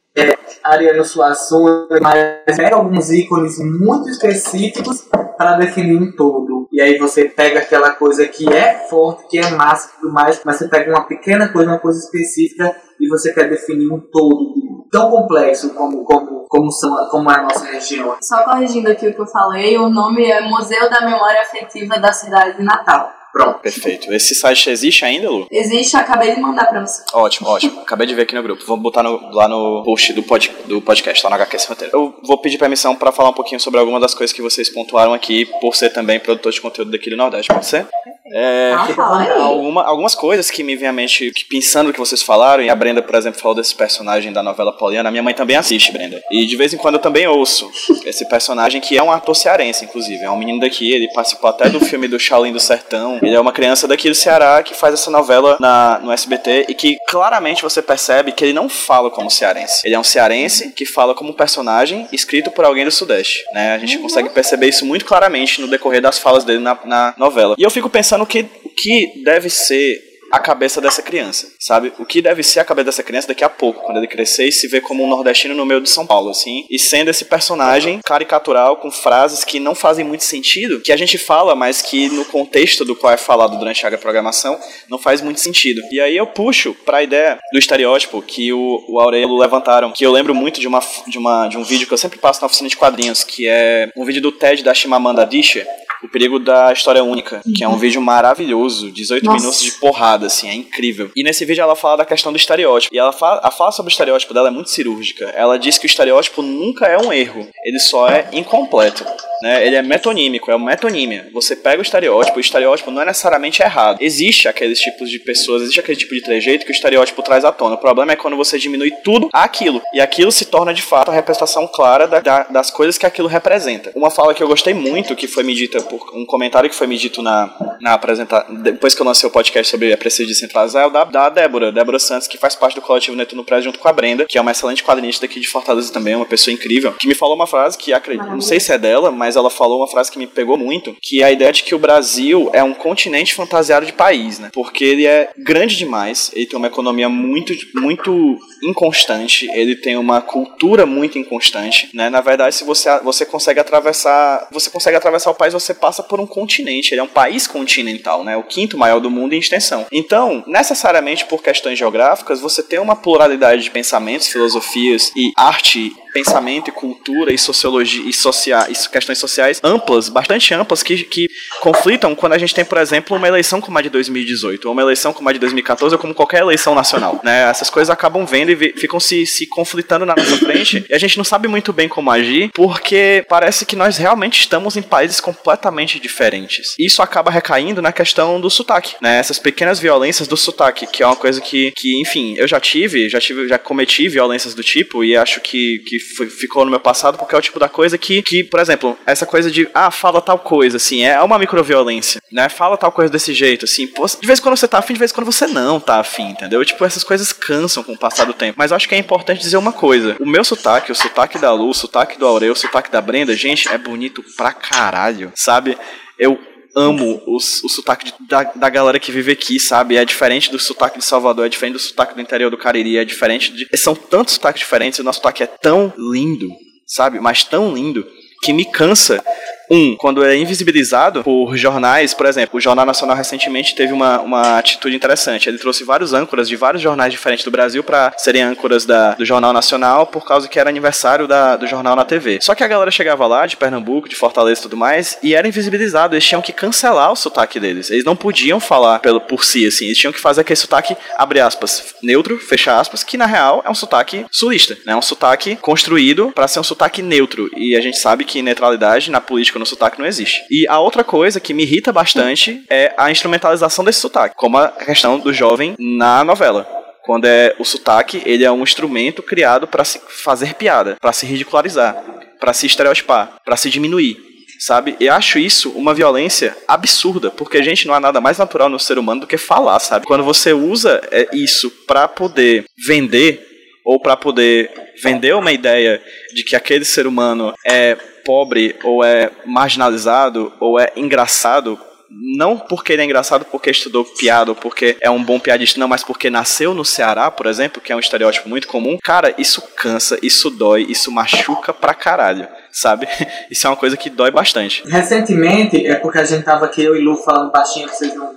Ariano Suassuna, mas pega alguns ícones muito específicos para definir um todo. E aí você pega aquela coisa que é forte, que é massa e tudo mais, mas você pega uma pequena coisa, uma coisa específica e você quer definir um todo tão complexo como, como, como, são, como é a nossa região. Só corrigindo aqui o que eu falei, o nome é Museu da Memória Afetiva da Cidade de Natal. Pronto. Perfeito. Esse site existe ainda, Lu? Existe, acabei de mandar pra você. Ótimo, ótimo. Acabei de ver aqui no grupo. Vamos botar no, lá no post do, pod, do podcast, lá no HQ Roteiro. Eu vou pedir permissão para falar um pouquinho sobre alguma das coisas que vocês pontuaram aqui, por ser também produtor de conteúdo daqui do Nordeste. Pode ser? É, ah, alguma, algumas coisas que me vêm à mente, que, pensando o que vocês falaram, e a Brenda, por exemplo, falou desse personagem da novela Poliana, a minha mãe também assiste, Brenda. E de vez em quando eu também ouço esse personagem, que é um ator cearense, inclusive. É um menino daqui, ele participou até do filme do Shaolin do Sertão. Ele é uma criança daqui do Ceará que faz essa novela na, no SBT e que claramente você percebe que ele não fala como cearense. Ele é um cearense que fala como personagem escrito por alguém do Sudeste. Né? A gente consegue perceber isso muito claramente no decorrer das falas dele na, na novela. E eu fico pensando que o que deve ser a cabeça dessa criança, sabe? O que deve ser a cabeça dessa criança daqui a pouco, quando ele crescer e se ver como um nordestino no meio de São Paulo, assim, e sendo esse personagem caricatural com frases que não fazem muito sentido, que a gente fala, mas que no contexto do qual é falado durante a programação não faz muito sentido. E aí eu puxo para a ideia do estereótipo que o, o Aurelo levantaram, que eu lembro muito de uma, de uma de um vídeo que eu sempre passo na oficina de quadrinhos, que é um vídeo do TED da Chimamanda Adichie, o Perigo da História Única, que é um vídeo maravilhoso, 18 Nossa. minutos de porrada, assim, é incrível. E nesse vídeo ela fala da questão do estereótipo. E ela fala, a fala sobre o estereótipo dela é muito cirúrgica. Ela diz que o estereótipo nunca é um erro, ele só é incompleto. Né? Ele é metonímico, é uma metonímia. Você pega o estereótipo, o estereótipo não é necessariamente errado. Existe aqueles tipos de pessoas, existe aquele tipo de trejeito que o estereótipo traz à tona. O problema é quando você diminui tudo àquilo. E aquilo se torna de fato a representação clara da, da, das coisas que aquilo representa. Uma fala que eu gostei muito, que foi me dita por um comentário que foi me dito na, na apresentação, depois que eu lancei o podcast sobre a Preciso Descentralizar, é o da, da Débora, Débora Santos, que faz parte do coletivo Netuno Press junto com a Brenda, que é uma excelente quadrinista aqui de Fortaleza também, uma pessoa incrível, que me falou uma frase que acredito, não sei se é dela, mas ela falou uma frase que me pegou muito, que é a ideia de que o Brasil é um continente fantasiado de país, né? Porque ele é grande demais, ele tem uma economia muito, muito inconstante, ele tem uma cultura muito inconstante, né? Na verdade, se você, você consegue atravessar, você consegue atravessar o país, você passa por um continente, ele é um país continental, né? O quinto maior do mundo em extensão. Então, necessariamente por questões geográficas, você tem uma pluralidade de pensamentos, filosofias e arte pensamento e cultura e sociologia e, socia e questões sociais amplas, bastante amplas, que, que conflitam quando a gente tem, por exemplo, uma eleição como a de 2018, ou uma eleição como a de 2014, ou como qualquer eleição nacional. Né? Essas coisas acabam vendo e ficam se, se conflitando na nossa frente, e a gente não sabe muito bem como agir, porque parece que nós realmente estamos em países completamente diferentes. Isso acaba recaindo na questão do sotaque, né? Essas pequenas violências do sotaque, que é uma coisa que, que enfim, eu já tive, já tive, já cometi violências do tipo, e acho que, que foi, ficou no meu passado, porque é o tipo da coisa que, que, por exemplo, essa coisa de, ah, fala tal coisa, assim, é uma microviolência, né? Fala tal coisa desse jeito, assim, pô, de vez em quando você tá afim, de vez em quando você não tá afim, entendeu? Tipo, essas coisas cansam com o passar do tempo. Mas acho que é importante dizer uma coisa: o meu sotaque, o sotaque da Lu, o sotaque do Aureu, o sotaque da Brenda, gente, é bonito pra caralho, sabe? Eu amo o, o sotaque de, da, da galera que vive aqui, sabe? É diferente do sotaque de Salvador, é diferente do sotaque do interior do Cariri, é diferente de. São tantos sotaques diferentes, o nosso sotaque é tão lindo, sabe? Mas tão lindo que me cansa um, quando é invisibilizado por jornais, por exemplo, o Jornal Nacional recentemente teve uma, uma atitude interessante. Ele trouxe vários âncoras de vários jornais diferentes do Brasil para serem âncoras da, do Jornal Nacional por causa que era aniversário da, do jornal na TV. Só que a galera chegava lá de Pernambuco, de Fortaleza e tudo mais, e era invisibilizado. Eles tinham que cancelar o sotaque deles. Eles não podiam falar pelo, por si, assim. Eles tinham que fazer aquele sotaque, abre aspas, neutro, fecha aspas, que na real é um sotaque sulista, né? É um sotaque construído para ser um sotaque neutro. E a gente sabe que neutralidade na política no sotaque não existe. E a outra coisa que me irrita bastante é a instrumentalização desse sotaque, como a questão do jovem na novela quando é o sotaque, ele é um instrumento criado para se fazer piada, para se ridicularizar, para se estereotipar, para se diminuir, sabe? Eu acho isso uma violência absurda, porque a gente não há nada mais natural no ser humano do que falar, sabe? Quando você usa é, isso para poder vender ou para poder vender uma ideia de que aquele ser humano é pobre ou é marginalizado ou é engraçado não porque ele é engraçado porque estudou piada ou porque é um bom piadista, não, mas porque nasceu no Ceará, por exemplo, que é um estereótipo muito comum, cara, isso cansa, isso dói, isso machuca pra caralho, sabe? Isso é uma coisa que dói bastante. Recentemente, é porque a gente tava aqui, eu e Lu, falando baixinho, vocês não.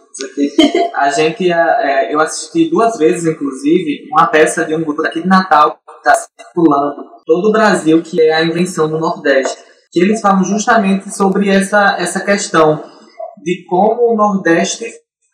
A gente, é, eu assisti duas vezes, inclusive, uma peça de um grupo aqui de Natal que está circulando todo o Brasil, que é a invenção do Nordeste. Que eles falam justamente sobre essa, essa questão de como o Nordeste,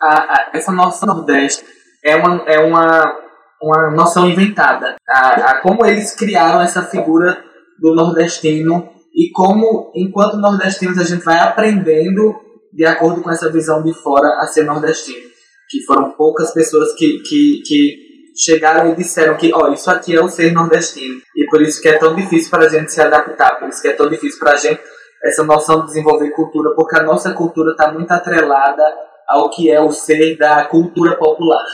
a, a, essa nossa Nordeste, é uma, é uma, uma noção inventada. A, a, como eles criaram essa figura do nordestino e como, enquanto nordestinos, a gente vai aprendendo de acordo com essa visão de fora a ser nordestino. Que foram poucas pessoas que, que, que chegaram e disseram que, ó, oh, isso aqui é o ser nordestino. E por isso que é tão difícil para a gente se adaptar, por isso que é tão difícil para a gente essa noção de desenvolver cultura, porque a nossa cultura está muito atrelada ao que é o ser da cultura popular.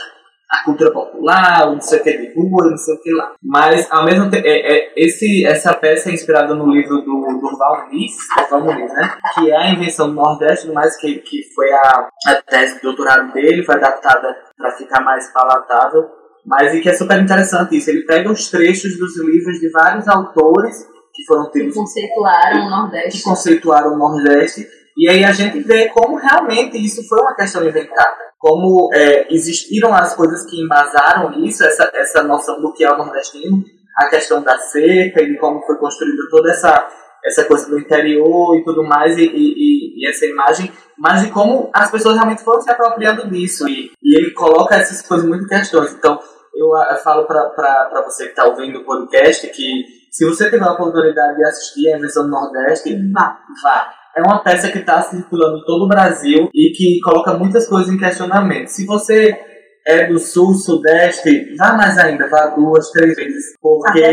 A cultura popular, não sei o que de rua, não sei o que lá. Mas, ao mesmo tempo, é, é, esse, essa peça é inspirada no livro do, do Val Muniz, Val Muniz, né? Que é a invenção do Nordeste, mais que, que foi a, a tese de doutorado dele, foi adaptada para ficar mais palatável. Mas e que é super interessante isso. Ele pega os trechos dos livros de vários autores que foram termos que conceituaram o Nordeste. Que conceituaram o Nordeste. E aí a gente vê como realmente isso foi uma questão inventada. Como é, existiram as coisas que embasaram isso, essa, essa noção do que é o nordestino, a questão da seca e de como foi construída toda essa, essa coisa do interior e tudo mais, e, e, e essa imagem, mas de como as pessoas realmente foram se apropriando disso. E, e ele coloca essas coisas muito em questões. Então, eu, eu falo para você que está ouvindo o podcast que se você tiver a oportunidade de assistir a versão do Nordeste, vá, vá. É uma peça que está circulando todo o Brasil e que coloca muitas coisas em questionamento. Se você é do sul, sudeste, vá mais ainda, vá duas, três vezes. Porque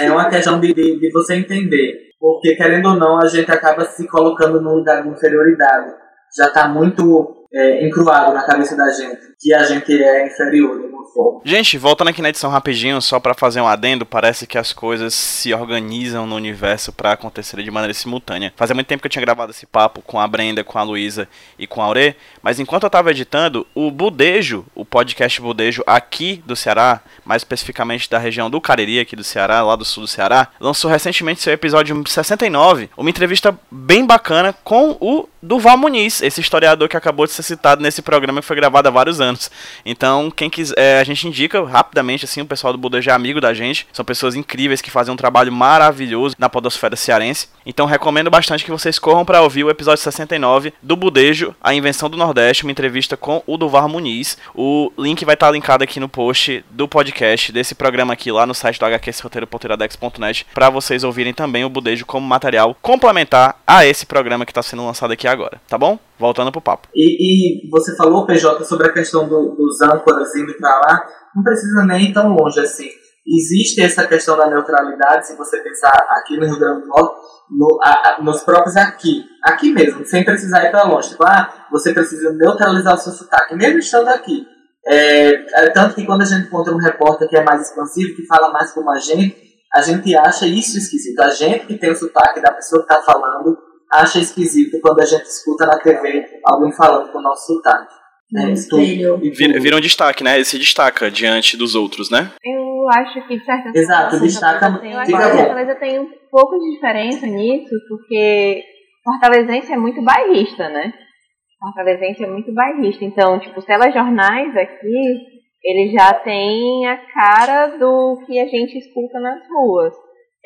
é uma questão de, de, de você entender. Porque, querendo ou não, a gente acaba se colocando num lugar de inferioridade. Já está muito é, encruado na cabeça da gente que a gente é inferior de alguma forma. Gente, voltando aqui na edição rapidinho, só para fazer um adendo, parece que as coisas se organizam no universo para acontecer de maneira simultânea. Fazia muito tempo que eu tinha gravado esse papo com a Brenda, com a Luísa e com a Aure, mas enquanto eu tava editando, o Budejo, o podcast Budejo aqui do Ceará, mais especificamente da região do Cariri, aqui do Ceará, lá do sul do Ceará, lançou recentemente seu episódio 69, uma entrevista bem bacana com o Duval Muniz, esse historiador que acabou de ser citado nesse programa que foi gravado há vários anos. Então, quem quiser, é, a gente indica rapidamente assim, o pessoal do Buda já é amigo da gente, são pessoas incríveis que fazem um trabalho maravilhoso na podosfera cearense. Então, recomendo bastante que vocês corram para ouvir o episódio 69 do Budejo, a invenção do Nordeste, uma entrevista com o Duval Muniz. O link vai estar tá linkado aqui no post do podcast desse programa aqui lá no site do hqsroteiro.iradex.net para vocês ouvirem também o Budejo como material complementar a esse programa que está sendo lançado aqui agora, tá bom? Voltando pro papo. E, e você falou, PJ, sobre a questão do, dos âncoras indo para lá. Não precisa nem ir tão longe assim. Existe essa questão da neutralidade, se você pensar aqui no Rio Grande do Norte, no, a, a, nos próprios aqui, aqui mesmo, sem precisar ir para longe. Tipo, ah, você precisa neutralizar o seu sotaque, mesmo estando aqui. É, é, tanto que quando a gente encontra um repórter que é mais expansivo, que fala mais como a gente, a gente acha isso esquisito. A gente que tem o sotaque da pessoa que está falando acha esquisito quando a gente escuta na TV alguém falando com o nosso sotaque. Né? Espelho. Vira, vira um destaque, né? Ele se destaca diante dos outros, né? Eu acho que, de certa Exato, destaca. Eu acho que a Fortaleza tem um pouco de diferença nisso, porque Fortalezense é muito bairrista, né? Fortalezense é muito bairrista. Então, tipo, os telejornais aqui, ele já tem a cara do que a gente escuta nas ruas.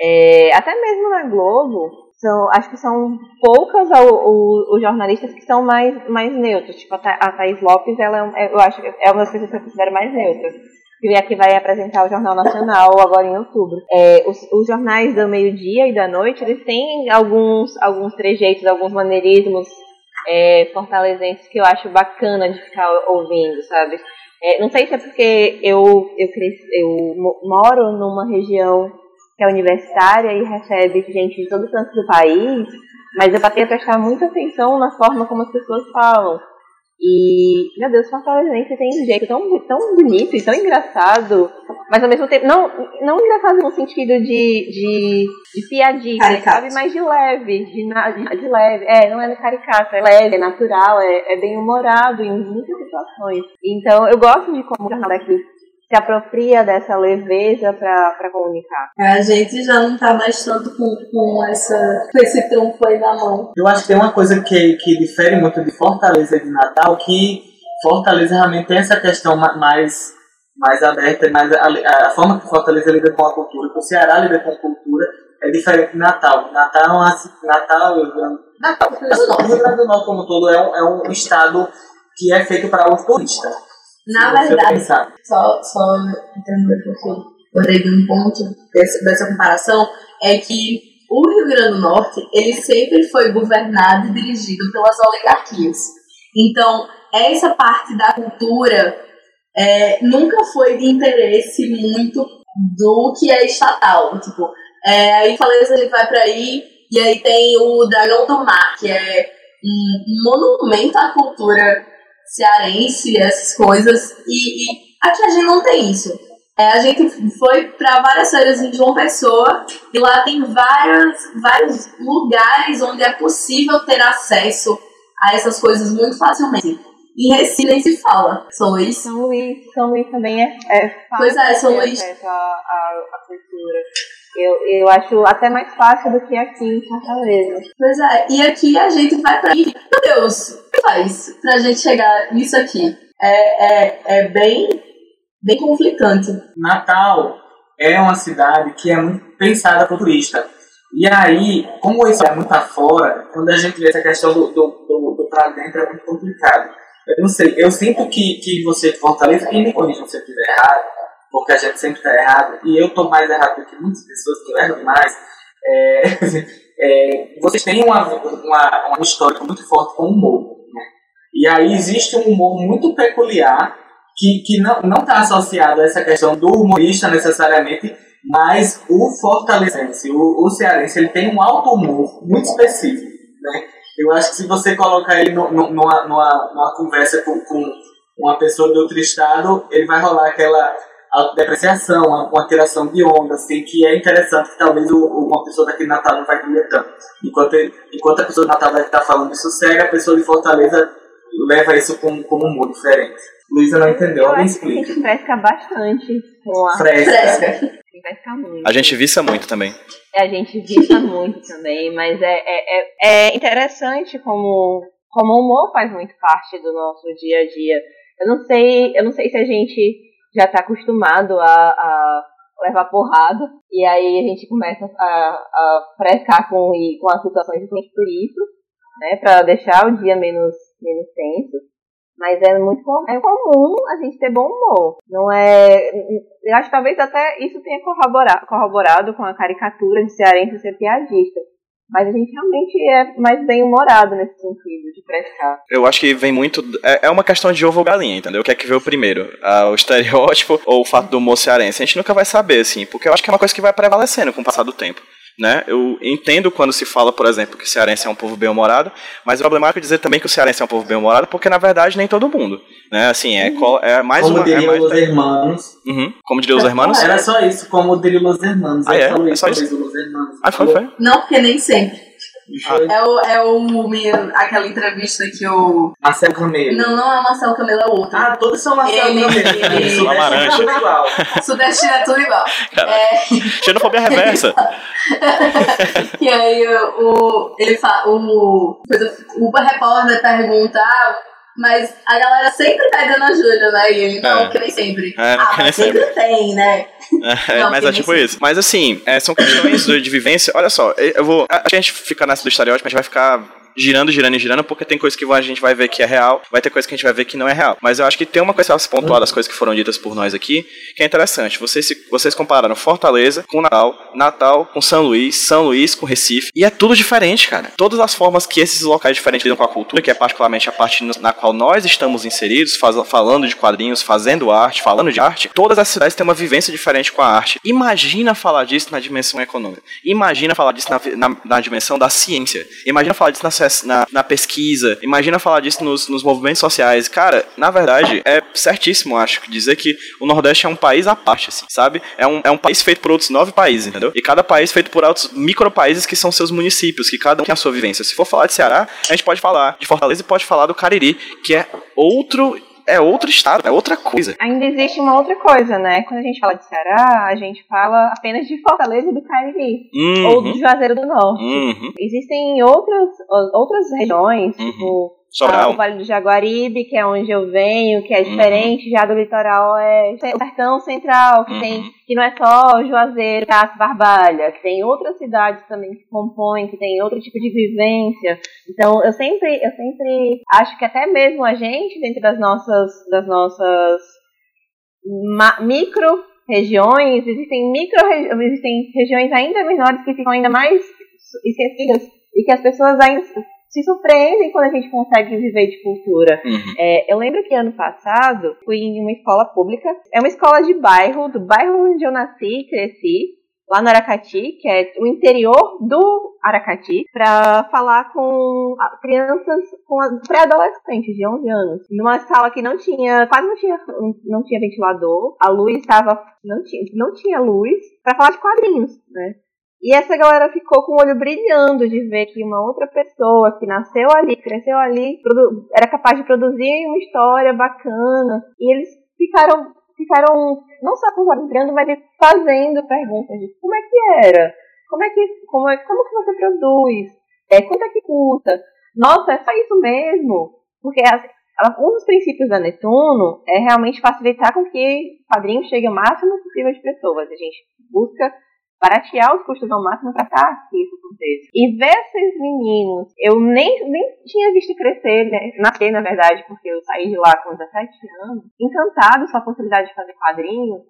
É, até mesmo na Globo, são, acho que são poucas os jornalistas que são mais, mais neutros. Tipo, a, Tha a Thaís Lopes, ela é, eu acho, é uma das pessoas que eu considero mais neutras. Que é que vai apresentar o Jornal Nacional agora em outubro. É, os, os, jornais do meio-dia e da noite, eles têm alguns, alguns trejeitos, alguns maneirismos é, fortalezenses que eu acho bacana de ficar ouvindo, sabe? É, não sei se é porque eu, eu, cresci, eu moro numa região que é universitária e recebe gente de todo canto do país, mas eu passei a prestar muita atenção na forma como as pessoas falam. E, meu Deus, Fortalezense tem um jeito tão, tão bonito e tão engraçado, mas ao mesmo tempo, não, não engraçado no sentido de, de, de piadinha, sabe? Mas de leve, de, de, de, leve. É, não é caricato, é leve, é natural, é, é bem humorado em muitas situações. Então, eu gosto de como o jornal daqui se apropria dessa leveza para comunicar. A gente já não tá mais tanto com, com, essa, com esse trunfo aí na mão. Eu acho que tem uma coisa que, que difere muito de Fortaleza e de Natal, que Fortaleza realmente tem essa questão mais, mais aberta, mais a, a forma que Fortaleza lida com a cultura, que o Ceará lida com a cultura, é diferente de Natal. Natal, é Natal, Natal, o Rio Grande do Norte como todo é um, é um estado que é feito para o turista. Na verdade, só, só entender porque eu dei um ponto dessa, dessa comparação, é que o Rio Grande do Norte, ele sempre foi governado e dirigido pelas oligarquias. Então, essa parte da cultura é, nunca foi de interesse muito do que é estatal. Tipo, é, aí Faleza ele vai para aí, e aí tem o Dragão do Mar, que é um monumento à cultura cearense, essas coisas. E, e aqui a gente não tem isso. É, a gente foi para várias feiras em João Pessoa e lá tem vários, vários lugares onde é possível ter acesso a essas coisas muito facilmente. Em Recife nem se fala. São Luís. São Luís. São Luís também é, é fácil pois é, São Luís. A, a, a cultura. Eu, eu acho até mais fácil do que aqui em Fortaleza. Pois é, e aqui a gente vai pra. Meu Deus, o que faz pra gente chegar nisso aqui? É, é, é bem, bem conflitante. Natal é uma cidade que é muito pensada para o turista. E aí, como isso é muito afora, quando a gente vê essa questão do, do, do, do pra dentro é muito complicado. Eu não sei, eu sinto que, que você de Fortaleza, e me corrija se eu estiver errado, porque a gente sempre está errado, e eu estou mais errado do que muitas pessoas que erram demais, é, é, vocês têm uma, uma, uma história muito forte com o humor. Né? E aí existe um humor muito peculiar que, que não está associado a essa questão do humorista necessariamente, mas o fortalezense, o, o cearense, ele tem um alto humor muito específico. Né? Eu acho que se você colocar ele no, no, numa, numa, numa conversa com, com uma pessoa de outro estado, ele vai rolar aquela depreciação, uma, uma alteração de onda, assim, que é interessante que talvez o, uma pessoa daqui de Natal não vai entender tanto. Enquanto, enquanto a pessoa de Natal vai estar falando de sossego, a pessoa de Fortaleza leva isso como, como um mundo diferente. Luísa não entendeu, alguém explica. A gente fresca bastante com a... Fresca. Fresca muito. A gente viça muito também. É, a gente viça muito também, mas é, é, é, é interessante como, como o humor faz muito parte do nosso dia a dia. Eu não sei, eu não sei se a gente já está acostumado a, a, levar porrada, e aí a gente começa a, a frescar com, com as situações justamente por né, para deixar o dia menos, menos tenso. Mas é muito é comum a gente ter bom humor. Não é. Eu acho que talvez até isso tenha corroborado, corroborado com a caricatura de cearense ser piadista. Mas a gente realmente é mais bem humorado nesse sentido, de prestar. Eu acho que vem muito. É, é uma questão de ovo ou galinha, entendeu? O que é que veio primeiro? Ah, o estereótipo ou o fato do humor cearense? A gente nunca vai saber, assim, porque eu acho que é uma coisa que vai prevalecendo com o passar do tempo. Né? Eu entendo quando se fala, por exemplo, que o cearense é um povo bem-humorado, mas o problemático é dizer também que o cearense é um povo bem-humorado, porque na verdade nem todo mundo. Né? Assim, é, é mais como uma. Diriam é mais... os irmãos. Uhum. Como diriam os irmãos? Era só isso, como diriam os irmãos. Ah, é? Eu É só isso. isso? Os irmãos. Ah, foi, foi. Não, porque nem sempre. É o, é o menino, aquela entrevista que o. Marcelo Camelo. Não, não é o Marcelo Camelo, é outro. Ah, todos são Marcelo Ele- Camelo. ele- Sudeste Amarante. tudo igual. Sudeste é tudo igual. Cara. É, Xenofobia reversa. e aí o, ele fa, o, coisa, o repórter pergunta, ah, mas a galera sempre pega na Júlia, né? E ele, não, É. que nem sempre. É, ah, mas sempre tem, né? É, Não, mas é tipo isso. Mas assim, é, são questões de, de vivência. Olha só, eu vou. Acho que a gente fica nessa do estereótipo, a gente vai ficar girando, girando e girando, porque tem coisa que a gente vai ver que é real, vai ter coisa que a gente vai ver que não é real. Mas eu acho que tem uma coisa a se pontuar das coisas que foram ditas por nós aqui, que é interessante. Vocês, vocês compararam Fortaleza com Natal, Natal com São Luís, São Luís com Recife, e é tudo diferente, cara. Todas as formas que esses locais diferentes lidam com a cultura, que é particularmente a parte na qual nós estamos inseridos, faz- falando de quadrinhos, fazendo arte, falando de arte, todas as cidades têm uma vivência diferente com a arte. Imagina falar disso na dimensão econômica. Imagina falar disso na, na- na dimensão da ciência. Imagina falar disso na, na- na pesquisa. Imagina falar disso nos, nos movimentos sociais. Cara, na verdade, é certíssimo, acho, dizer que o Nordeste é um país à parte, assim, sabe? É um, é um país feito por outros nove países, entendeu? E cada país feito por outros micropaíses que são seus municípios, que cada um tem a sua vivência. Se for falar de Ceará, a gente pode falar de Fortaleza e pode falar do Cariri, que é outro. É outro estado, é outra coisa. Ainda existe uma outra coisa, né? Quando a gente fala de Ceará, a gente fala apenas de Fortaleza e do Cariri. Ou do Uhum, Juazeiro do Norte. uhum, Existem outras, outras regiões, Uhum. tipo Sobral. ah, o Vale do Jaguaribe, que é onde eu venho, que é Uhum. diferente já do litoral oeste. O Sertão Central, que, Uhum. tem, que não é só Juazeiro, Cássio, Barbalha, que tem outras cidades também que compõem, que tem outro tipo de vivência. Então, eu sempre, eu sempre acho que até mesmo a gente, dentro das nossas, das nossas micro regiões, existem micro existem regiões ainda menores que ficam ainda mais esquecidas e que as pessoas ainda se surpreendem quando a gente consegue viver de cultura. Uhum. É, eu lembro que ano passado fui em uma escola pública. É uma escola de bairro, do bairro onde eu nasci e cresci, lá no Aracati, que é o interior do Aracati, para falar com crianças, com pré-adolescentes de 11 anos. Numa sala que não tinha, quase não tinha, não tinha ventilador, a luz estava, não tinha, não tinha luz, para falar de quadrinhos, né? E essa galera ficou com o olho brilhando de ver que uma outra pessoa que nasceu ali, cresceu ali, era capaz de produzir uma história bacana. E eles ficaram, ficaram não só com os olhos brilhando, mas fazendo perguntas de como é que era, como é que, como é, como que você produz, é, quanto é que custa. Nossa, é só isso mesmo? Porque as- ela- um dos princípios da Netuno é realmente facilitar com que o quadrinho chegue ao máximo possível de pessoas. A gente busca baratear os custos ao máximo para que isso aconteça. E ver esses meninos, eu nem, nem tinha visto crescer, né? nascer na verdade, porque eu saí de lá com 17 anos, encantados com a possibilidade de fazer quadrinhos,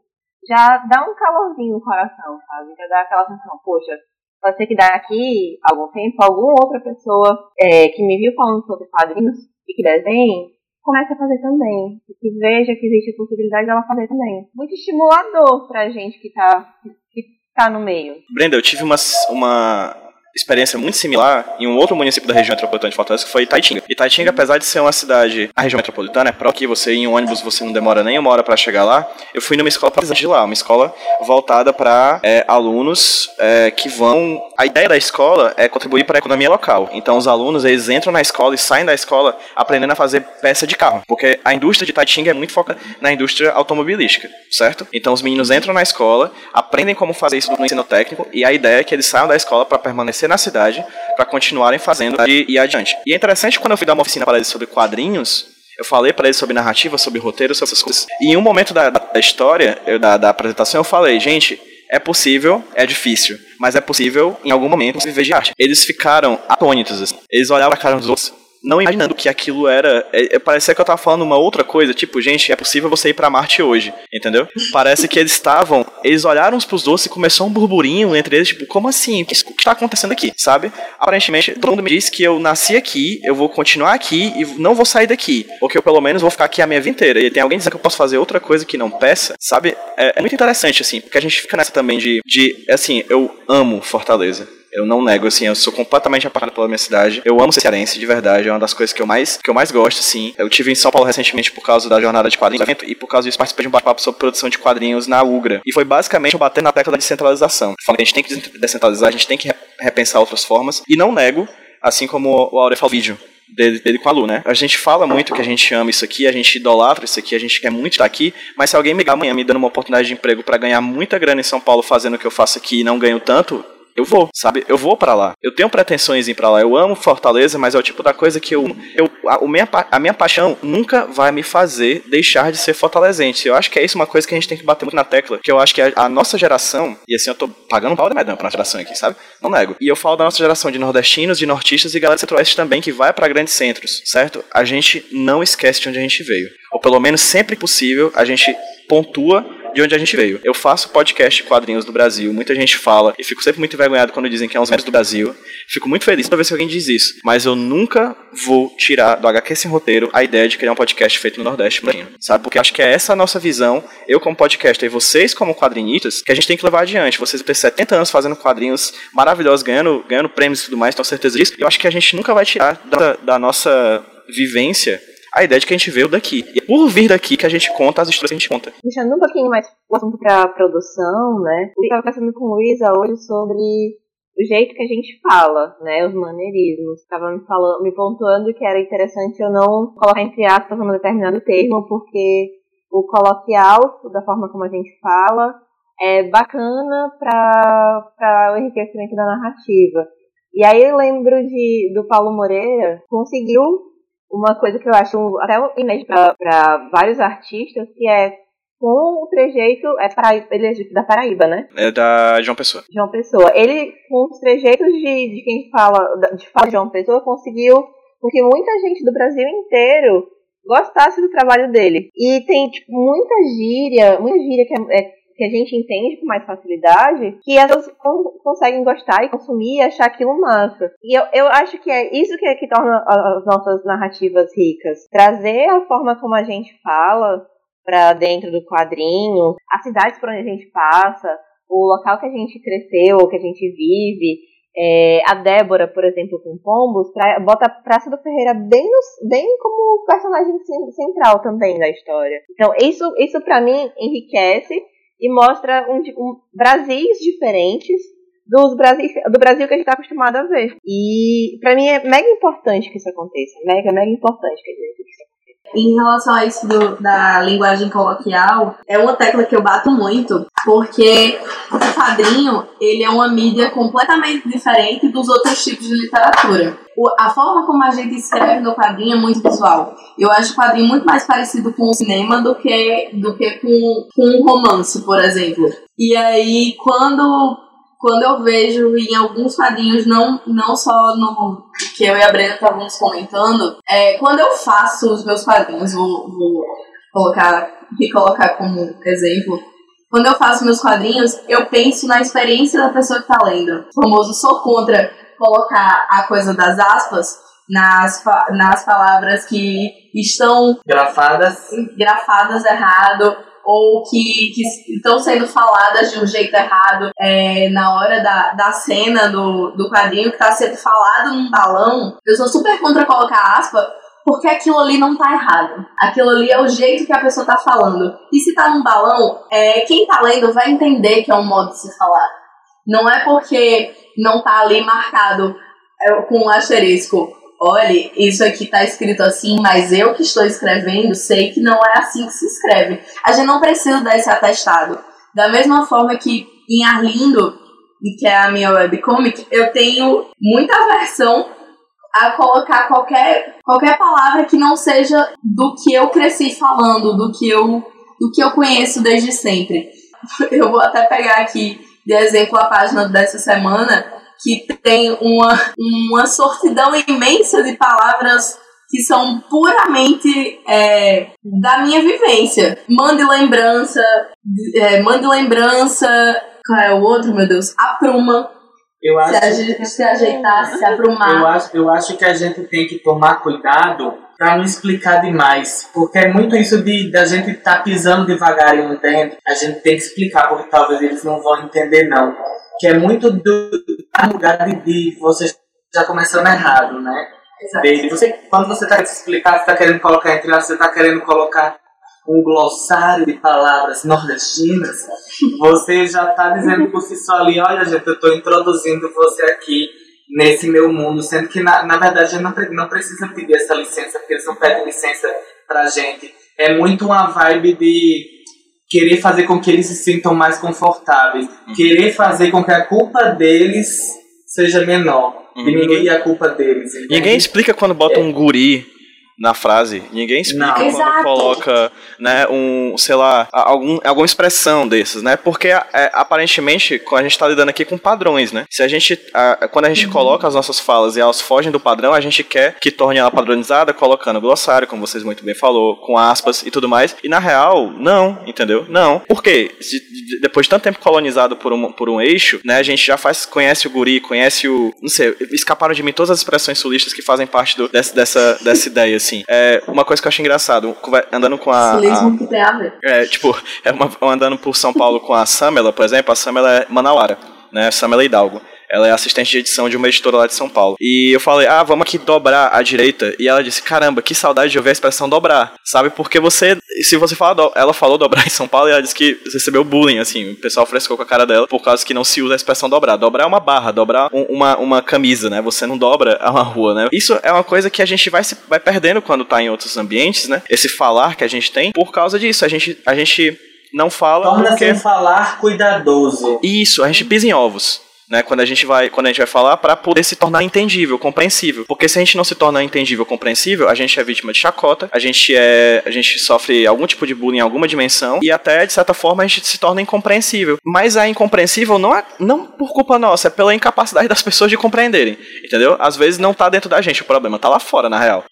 já dá um calorzinho no coração, sabe? Já dá aquela sensação, poxa, pode ser que daqui a algum tempo, alguma outra pessoa é, que me viu falando sobre quadrinhos e que desenhe, comece a fazer também. E que veja que existe a possibilidade dela fazer também. Muito estimulador pra gente que tá, que tá no meio. Brenda, eu tive uma, uma experiência muito similar em um outro município da região metropolitana de Fortaleza, que foi Itaitinga. Itaitinga, apesar de ser uma cidade, a região metropolitana é próxima, que você em um ônibus você não demora nem uma hora para chegar lá. Eu fui numa escola presente de lá, uma escola voltada para é, alunos é, que vão. A ideia da escola é contribuir para a economia local. Então os alunos eles entram na escola e saem da escola aprendendo a fazer peça de carro, porque a indústria de Itaitinga é muito focada na indústria automobilística, certo? Então os meninos entram na escola, aprendem como fazer isso no ensino técnico e a ideia é que eles saiam da escola para permanecer na cidade, para continuarem fazendo e ir adiante. E é interessante quando eu fui dar uma oficina para eles sobre quadrinhos, eu falei para eles sobre narrativa, sobre roteiro, sobre essas coisas. E em um momento da, da história, eu, da, da apresentação, eu falei, gente, é possível, é difícil, mas é possível em algum momento viver de arte. Eles ficaram atônitos, assim. Eles olhavam a cara dos outros, não imaginando que aquilo era. É, é, parecia que eu tava falando uma outra coisa, tipo, gente, é possível você ir pra Marte hoje, entendeu? Parece que eles estavam. Eles olharam uns pros outros e começou um burburinho entre eles, tipo, como assim? O que, o que tá acontecendo aqui, sabe? Aparentemente, todo mundo me disse que eu nasci aqui, eu vou continuar aqui e não vou sair daqui. Ou que eu pelo menos vou ficar aqui a minha vida inteira. E tem alguém dizendo que eu posso fazer outra coisa que não peça, sabe? É, é muito interessante, assim, porque a gente fica nessa também de, de. Assim, eu amo Fortaleza. Eu não nego, assim, eu sou completamente apaixonado pela minha cidade. Eu amo ser cearense, de verdade. É uma das coisas que eu mais, que eu mais gosto, assim. Eu tive em São Paulo recentemente por causa da jornada de quadrinhos e por causa disso participei de um bate-papo sobre produção de quadrinhos na UGRA. E foi basicamente eu bater na tecla da descentralização. Falando que a gente tem que descentralizar, a gente tem que repensar outras formas. E não nego, assim como o Aurel falou vídeo dele, dele, com a Lu, né? A gente fala muito que a gente ama isso aqui, a gente idolatra isso aqui, a gente quer muito estar aqui, mas se alguém me ligar amanhã me dando uma oportunidade de emprego para ganhar muita grana em São Paulo fazendo o que eu faço aqui e não ganho tanto, eu vou, sabe? Eu vou para lá. Eu tenho pretensões em ir para lá. Eu amo Fortaleza, mas é o tipo da coisa que eu, eu a, minha, a minha paixão nunca vai me fazer deixar de ser fortalezense. Eu acho que é isso uma coisa que a gente tem que bater muito na tecla, que eu acho que a, a nossa geração, e assim eu tô pagando um pau de medão pra nossa geração aqui, sabe? Não nego. E eu falo da nossa geração de nordestinos, de nortistas e galera centro-oeste também, que vai para grandes centros, certo? A gente não esquece de onde a gente veio. Ou pelo menos sempre possível, a gente pontua de onde a gente veio. Eu faço podcast quadrinhos do Brasil, muita gente fala, e fico sempre muito envergonhado quando dizem que é um dos do Brasil. Fico muito feliz toda vez que alguém diz isso, mas eu nunca vou tirar do HQ Sem Roteiro a ideia de criar um podcast feito no Nordeste, sabe? Porque acho que é essa a nossa visão, eu como podcaster e vocês como quadrinistas, que a gente tem que levar adiante. Vocês têm 70 anos fazendo quadrinhos maravilhosos, ganhando, ganhando prêmios e tudo mais, tenho certeza disso. Eu acho que a gente nunca vai tirar da, da nossa vivência a ideia de que a gente veio daqui. E é por vir daqui que a gente conta as histórias que a gente conta. Deixando um pouquinho mais o assunto pra produção, né? Eu estava conversando com Luísa hoje sobre o jeito que a gente fala, né? Os maneirismos. Estava me falando, me pontuando que era interessante eu não colocar entre aspas um determinado termo, porque o coloquial, da forma como a gente fala, é bacana para o enriquecimento da narrativa. E aí eu lembro de, do Paulo Moreira, conseguiu uma coisa que eu acho até inédito para vários artistas, que é com o trejeito. É Paraíba, ele é da Paraíba, né? É da João Pessoa. João Pessoa. Ele, com os trejeitos de, de quem fala de fala de João Pessoa, conseguiu com que muita gente do Brasil inteiro gostasse do trabalho dele. E tem tipo, muita gíria, muita gíria que é, é que a gente entende com mais facilidade, que elas conseguem gostar e consumir e achar aquilo massa. E eu, eu acho que é isso que, que torna as nossas narrativas ricas. Trazer a forma como a gente fala para dentro do quadrinho, as cidades por onde a gente passa, o local que a gente cresceu, que a gente vive, é, a Débora, por exemplo, com Pombos, pra, bota a Praça do Ferreira bem, no, bem como personagem central também da história. Então, isso, isso para mim enriquece e mostra um, um Brasis diferentes dos Brasil, do Brasil que a gente está acostumado a ver. E para mim é mega importante que isso aconteça. Mega, mega importante. Em relação a isso do, da linguagem coloquial, é uma tecla que eu bato muito, porque o quadrinho ele é uma mídia completamente diferente dos outros tipos de literatura. O, a forma como a gente escreve no quadrinho é muito visual. Eu acho o quadrinho muito mais parecido com o cinema do que, do que com, com um romance, por exemplo. E aí, quando quando eu vejo em alguns quadrinhos, não, não só no que eu e a Brenda estávamos comentando, é, quando eu faço os meus quadrinhos, vou, vou colocar, me colocar como exemplo, quando eu faço meus quadrinhos, eu penso na experiência da pessoa que está lendo. O famoso sou contra colocar a coisa das aspas nas, nas palavras que estão grafadas, grafadas errado ou que, que estão sendo faladas de um jeito errado é, na hora da, da cena do, do quadrinho que está sendo falado num balão. Eu sou super contra colocar aspa, porque aquilo ali não tá errado. Aquilo ali é o jeito que a pessoa tá falando. E se tá num balão, é, quem tá lendo vai entender que é um modo de se falar. Não é porque não tá ali marcado é, com um asterisco olhe, isso aqui está escrito assim, mas eu que estou escrevendo sei que não é assim que se escreve. A gente não precisa dar esse atestado. Da mesma forma que em Arlindo, que é a minha webcomic, eu tenho muita aversão a colocar qualquer, qualquer palavra que não seja do que eu cresci falando, do que eu, do que eu conheço desde sempre. Eu vou até pegar aqui de exemplo a página dessa semana, que tem uma, uma sortidão imensa de palavras que são puramente é, da minha vivência. Mande lembrança, é, mande lembrança. Qual é o outro, meu Deus? Apruma. Eu acho, se, se ajeitar, se aprumar. Eu acho, eu acho que a gente tem que tomar cuidado para não explicar demais. Porque é muito isso de da gente estar tá pisando devagar em um terreno. A gente tem que explicar, porque talvez eles não vão entender, não. Que é muito do, lugar de, de você já começando errado, né? Desde você, quando você está se explicar, você está querendo colocar entre elas, você está querendo colocar um glossário de palavras nordestinas, você já está dizendo por si só ali, olha gente, eu estou introduzindo você aqui nesse meu mundo, sendo que na, na verdade não, não precisa pedir essa licença, porque eles não pedem licença pra gente. É muito uma vibe de querer fazer com que eles se sintam mais confortáveis, querer fazer com que a culpa deles seja menor, diminuir a culpa deles. entende? Ninguém explica quando bota um guri na frase. Ninguém explica Não. quando Exato. coloca, né, um, sei lá, algum, alguma expressão desses, né? Porque é, aparentemente a gente tá lidando aqui com padrões, né? Se a gente, a- quando a gente coloca as nossas falas e elas fogem do padrão, a gente quer que torne ela padronizada, colocando glossário, como vocês muito bem falou, com aspas e tudo mais. E na real, não, entendeu? Não. Por quê? Se- de- depois de tanto tempo colonizado por um, por um eixo, né, a gente já faz, conhece o guri, conhece o, não sei, escaparam de mim todas as expressões sulistas que fazem parte do, dessa, dessa, dessa ideia, assim. É, uma coisa que eu acho engraçado, andando com a, a é, tipo, é uma, andando por São Paulo com a Samela, por exemplo, a Samela é manauara, né? Samela Hidalgo. Ela é assistente de edição de uma editora lá de São Paulo. E eu falei, ah, vamos aqui dobrar à direita. E ela disse, caramba, que saudade de ouvir a expressão dobrar. Sabe? Porque você, se você falar, do- ela falou dobrar em São Paulo e ela disse que recebeu bullying, assim. O pessoal frescou com a cara dela por causa que não se usa a expressão dobrar. Dobrar é uma barra, dobrar um- uma, uma camisa, né? Você não dobra a uma rua, né? Isso é uma coisa que a gente vai, se, vai perdendo quando tá em outros ambientes, né? Esse falar que a gente tem por causa disso. A gente, a gente não fala Torna-se porque... um falar cuidadoso. Isso, a gente pisa em ovos. Né, quando a gente vai quando a gente vai falar para poder se tornar entendível, compreensível. Porque se a gente não se tornar entendível, compreensível, a gente é vítima de chacota, a gente é a gente sofre algum tipo de bullying em alguma dimensão e até de certa forma a gente se torna incompreensível. Mas a incompreensível não é não por culpa nossa, é pela incapacidade das pessoas de compreenderem, entendeu? Às vezes não tá dentro da gente o problema, tá lá fora na real.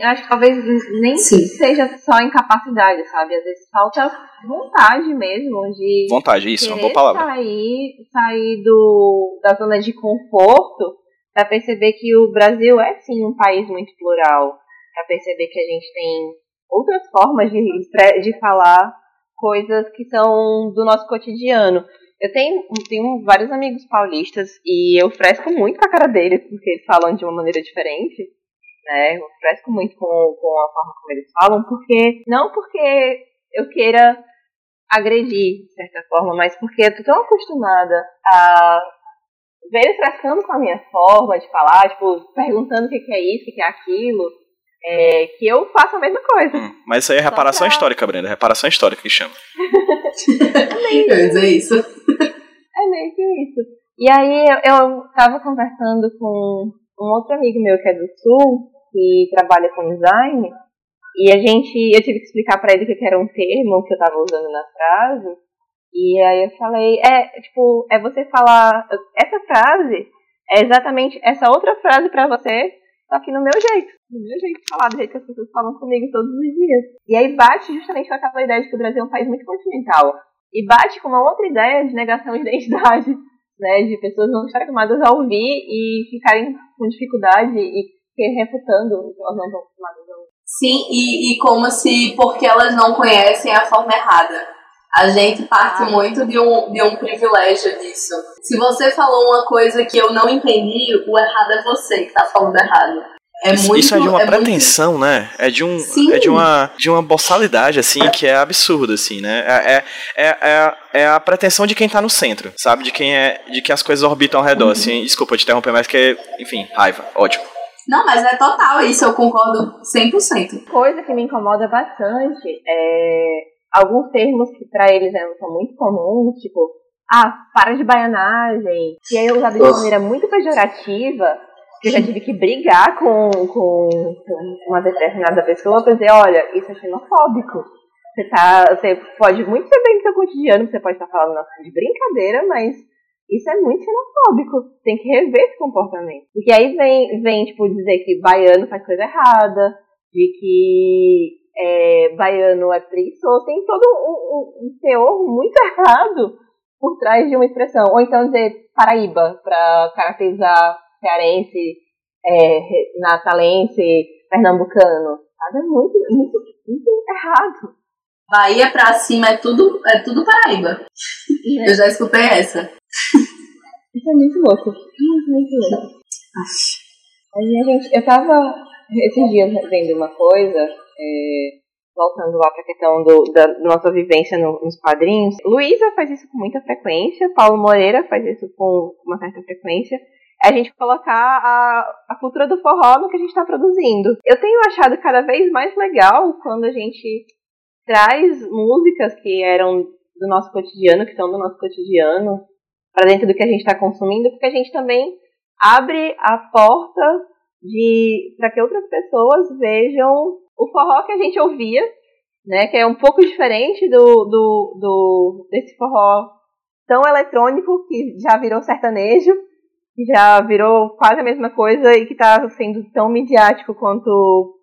Eu acho que talvez nem Sim. seja só incapacidade, sabe? Às vezes falta vontade mesmo de Vontade, isso, uma boa palavra. sair, sair do, da zona de conforto para perceber que o Brasil é sim um país muito plural, para perceber que a gente tem outras formas de, de falar coisas que são do nosso cotidiano. Eu tenho, tenho vários amigos paulistas e eu fresco muito com a cara deles, porque eles falam de uma maneira diferente, né? Eu fresco muito com, com a forma como eles falam, porque não porque eu queira agredir, de certa forma, mas porque eu tô tão acostumada a ver eles frescando com a minha forma de falar, tipo, perguntando o que, que é isso, o que, que é aquilo, é, que eu faço a mesma coisa. Hum, Mas isso aí é reparação pra- histórica, Brenda, reparação histórica que chama. Ia dizer isso. É meio que isso. E aí eu, eu tava conversando com um outro amigo meu que é do sul, que trabalha com design, e a gente, eu tive que explicar pra ele o que era um termo que eu tava usando na frase, e aí eu falei, é, tipo, é você falar, essa frase é exatamente essa outra frase pra você, só que no meu jeito, no meu jeito de falar, do jeito que as pessoas falam comigo todos os dias. E aí bate justamente com aquela ideia de que o Brasil é um país muito continental. E bate com uma outra ideia de negação de identidade, né? De pessoas não estarem acostumadas a ouvir e ficarem com dificuldade e refutando o que elas não estão acostumadas. Sim, e, e como se porque elas não conhecem a forma errada. A gente parte Ah. muito de um, de um privilégio disso. Se você falou uma coisa que eu não entendi, o errado é você que tá falando errado. É Isso- muito, isso é de uma é muito- pretensão, né? É de um, Sim. é de uma, de uma boçalidade assim que é absurda, assim, né? É, é, é, é, a- é a pretensão de quem tá no centro, sabe? De quem é, de que as coisas orbitam ao redor, assim. Desculpa te interromper, mas que, enfim, raiva, ótimo. Não, mas é total isso, eu concordo 100%. Coisa que me incomoda bastante é alguns termos que pra eles é- são muito comuns, tipo, ah, para de baianagem, que é usado de maneira muito pejorativa, que eu já tive que brigar com, com, com uma determinada pessoa pra dizer, olha, isso é xenofóbico. Você, tá, você pode muito ser bem no seu cotidiano, você pode estar falando assim, de brincadeira, mas isso é muito xenofóbico. Tem que rever esse comportamento. Porque aí vem, vem tipo, dizer que baiano faz coisa errada, de que é, baiano é preguiçoso. Tem todo um, um, um teor muito errado por trás de uma expressão. Ou então dizer Paraíba, para caracterizar cearense, é, natalense, pernambucano. Sabe? É muito, muito, muito errado. Bahia pra cima é tudo, é tudo Paraíba. Eu já escutei essa. Isso é muito louco. Muito, louco. A gente, eu tava esses dias vendo uma coisa, é, voltando lá pra questão do, da nossa vivência no, nos quadrinhos. Luísa faz isso com muita frequência, Paulo Moreira faz isso com uma certa frequência. É a gente colocar a, a cultura do forró no que a gente está produzindo. Eu tenho achado cada vez mais legal quando a gente traz músicas que eram do nosso cotidiano, que são do nosso cotidiano, para dentro do que a gente está consumindo, porque a gente também abre a porta de para que outras pessoas vejam o forró que a gente ouvia, né, que é um pouco diferente do, do, do desse forró tão eletrônico que já virou sertanejo, que já virou quase a mesma coisa e que está sendo tão midiático quanto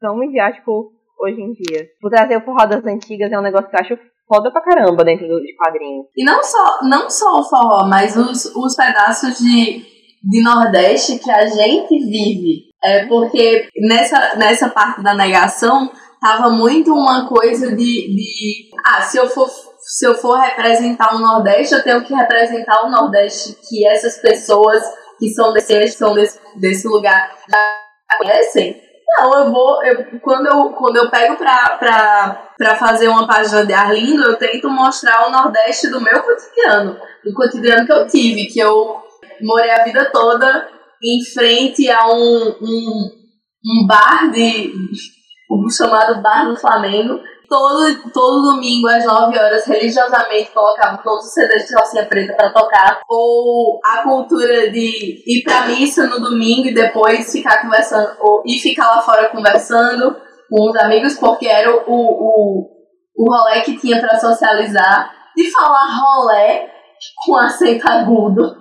tão midiático hoje em dia. Por trazer o forró das antigas é um negócio que eu acho foda pra caramba dentro do, de quadrinhos. E não só, não só o forró, mas os, os pedaços de, de Nordeste que a gente vive. É porque nessa, nessa parte da negação tava muito uma coisa de, de ah, se eu for se eu for representar o Nordeste, eu tenho que representar o Nordeste que essas pessoas que são desse, são desse, desse lugar já conhecem. Não, eu vou. Eu, quando, eu, quando eu pego pra, pra, pra fazer uma página de Arlindo, eu tento mostrar o Nordeste do meu cotidiano. Do cotidiano que eu tive, que eu morei a vida toda em frente a um, um, um bar de. o chamado Bar do Flamengo. Todo, todo domingo, às 9 horas, religiosamente colocavam todos os CDs de calcinha preta para tocar. Ou a cultura de ir pra missa no domingo e depois ficar conversando, ou ir ficar lá fora conversando com os amigos, porque era o, o, o rolê que tinha para socializar. De falar rolé com acento agudo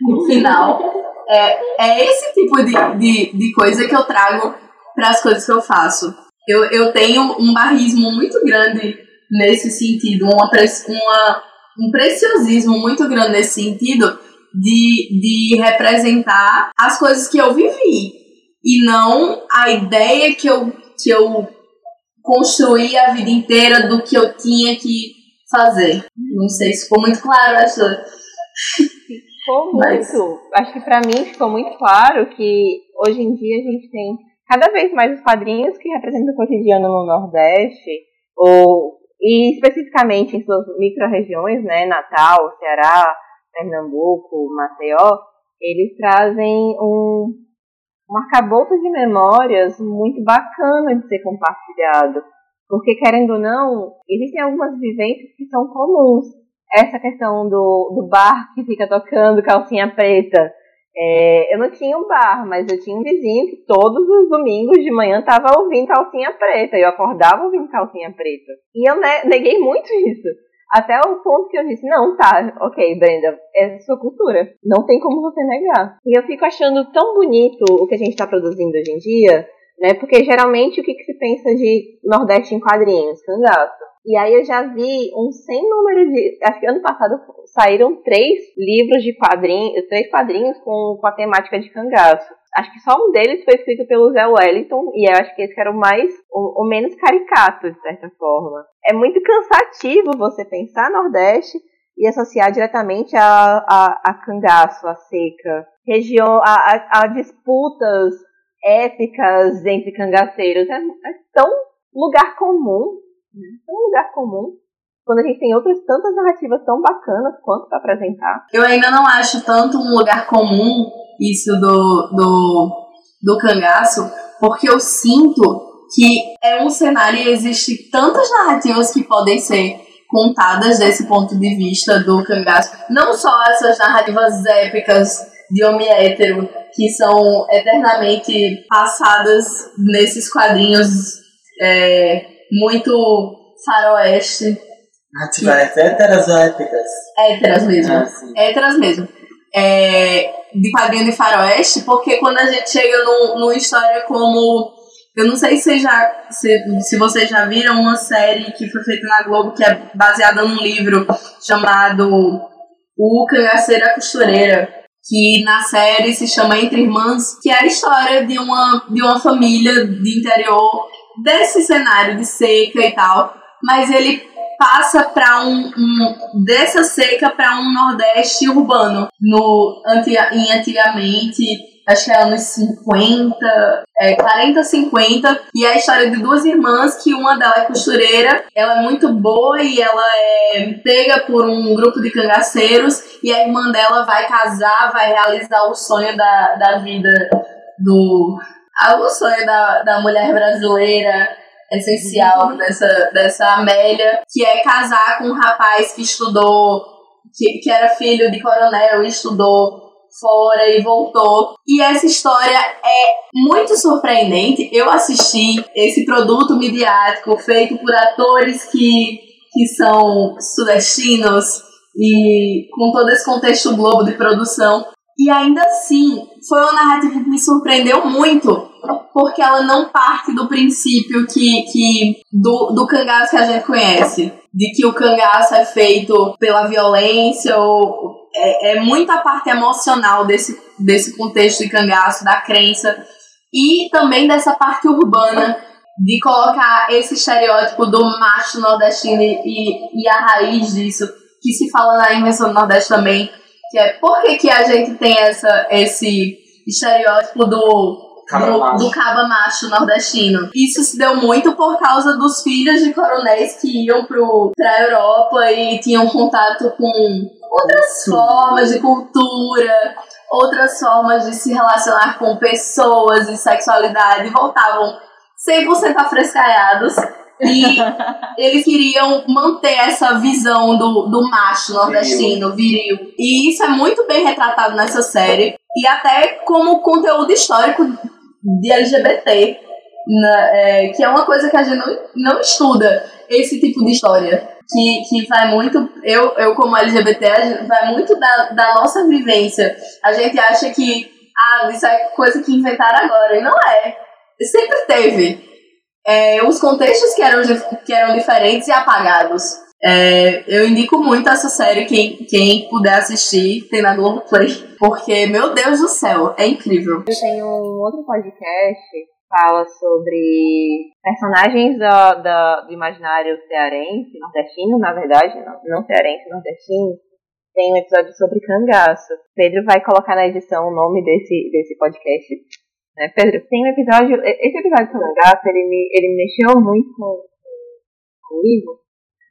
no final. É, é esse tipo de, de, de coisa que eu trago para as coisas que eu faço. Eu, eu tenho um barrismo muito grande nesse sentido, uma, uma, um preciosismo muito grande nesse sentido de, de representar as coisas que eu vivi e não a ideia que eu, que eu construí a vida inteira do que eu tinha que fazer. Não sei se ficou muito claro essa. Ficou muito. Acho que para mim ficou muito claro que hoje em dia a gente tem cada vez mais os quadrinhos que representam o cotidiano no Nordeste, ou e especificamente em suas micro-regiões, né, Natal, Ceará, Pernambuco, Maceió, eles trazem um, um arcabouço de memórias muito bacana de ser compartilhado. Porque, querendo ou não, existem algumas vivências que são comuns essa questão do, do bar que fica tocando calcinha preta. É, eu não tinha um bar, mas eu tinha um vizinho que todos os domingos de manhã estava ouvindo calcinha preta. Eu acordava ouvindo calcinha preta. E eu neguei muito isso. Até o ponto que eu disse, não, tá, ok, Brenda, é sua cultura. Não tem como você negar. E eu fico achando tão bonito o que a gente está produzindo hoje em dia, né? Porque geralmente o que, que se pensa de Nordeste em quadrinhos? Cangaço. E aí eu já vi um sem número de. Acho que ano passado saíram três livros de quadrinhos, três quadrinhos com, com a temática de cangaço. Acho que só um deles foi escrito pelo Zé Wellington, e eu acho que esse era o mais, o, o menos caricato, de certa forma. É muito cansativo você pensar Nordeste e associar diretamente a, a, a cangaço, a seca, região, a, a, a disputas épicas entre cangaceiros. É, é tão lugar comum né? Um lugar comum quando a gente tem outras tantas narrativas tão bacanas quanto para apresentar. Eu ainda não acho tanto um lugar comum isso do, do, do cangaço, porque eu sinto que é um cenário e existe tantas narrativas que podem ser contadas desse ponto de vista do cangaço. Não só essas narrativas épicas de homem hétero que são eternamente passadas nesses quadrinhos é, muito faroeste. Atividades héteras ou épicas? Héteras mesmo. Ah, héteras mesmo. É, de quadrinho de faroeste, porque quando a gente chega num, numa história como. Eu não sei se, já, se, se vocês já viram uma série que foi feita na Globo que é baseada num livro chamado O Cangaceiro a Costureira que na série se chama Entre Irmãs, que é a história de uma, de uma família de interior desse cenário de seca e tal, mas ele passa para um, um, dessa seca para um nordeste urbano no antiga, em antigamente acho que é anos 50, é, 40, 50, e é a história de duas irmãs que uma delas é costureira, ela é muito boa e ela é pega por um grupo de cangaceiros, e a irmã dela vai casar, vai realizar o sonho da, da vida do. Ah, o sonho da, da mulher brasileira essencial uhum. dessa, dessa Amélia, que é casar com um rapaz que estudou, que, que era filho de coronel e estudou fora e voltou. E essa história é muito surpreendente. Eu assisti esse produto midiático feito por atores que, que são sudestinos e com todo esse contexto globo de produção. E ainda assim, foi uma narrativa que me surpreendeu muito, porque ela não parte do princípio que, que do, do cangaço que a gente conhece, de que o cangaço é feito pela violência ou é, é muita parte emocional desse, desse contexto de cangaço, da crença, e também dessa parte urbana de colocar esse estereótipo do macho nordestino e, e a raiz disso, que se fala na invenção do Nordeste também, que é por que, que a gente tem essa, esse estereótipo do do, do caba macho nordestino. Isso se deu muito por causa dos filhos de coronéis que iam pro, pra Europa e tinham contato com outras formas de cultura, outras formas de se relacionar com pessoas e sexualidade, voltavam 100% afrescalhados. E eles queriam manter essa visão do, do macho nordestino, viril. E isso é muito bem retratado nessa série. E até como conteúdo histórico de LGBT, na, é, que é uma coisa que a gente não, não estuda, esse tipo de história que, que vai muito, eu, eu como LGBT, vai muito da, da nossa vivência. A gente acha que, ah, isso é coisa que inventaram agora, e não é. Sempre teve. É, os contextos que eram, que eram diferentes e apagados. É, eu indico muito essa série, quem, quem puder assistir, tem na Globoplay. Porque, meu Deus do céu, é incrível. Eu tenho um outro podcast fala sobre personagens do, do, do imaginário cearense, nordestino, na verdade, não, não cearense, nordestino. Tem um episódio sobre cangaço. Pedro vai colocar na edição o nome desse, desse podcast. Né? Pedro, tem um episódio. Esse episódio sobre cangaço, ele me, ele me mexeu muito com, comigo,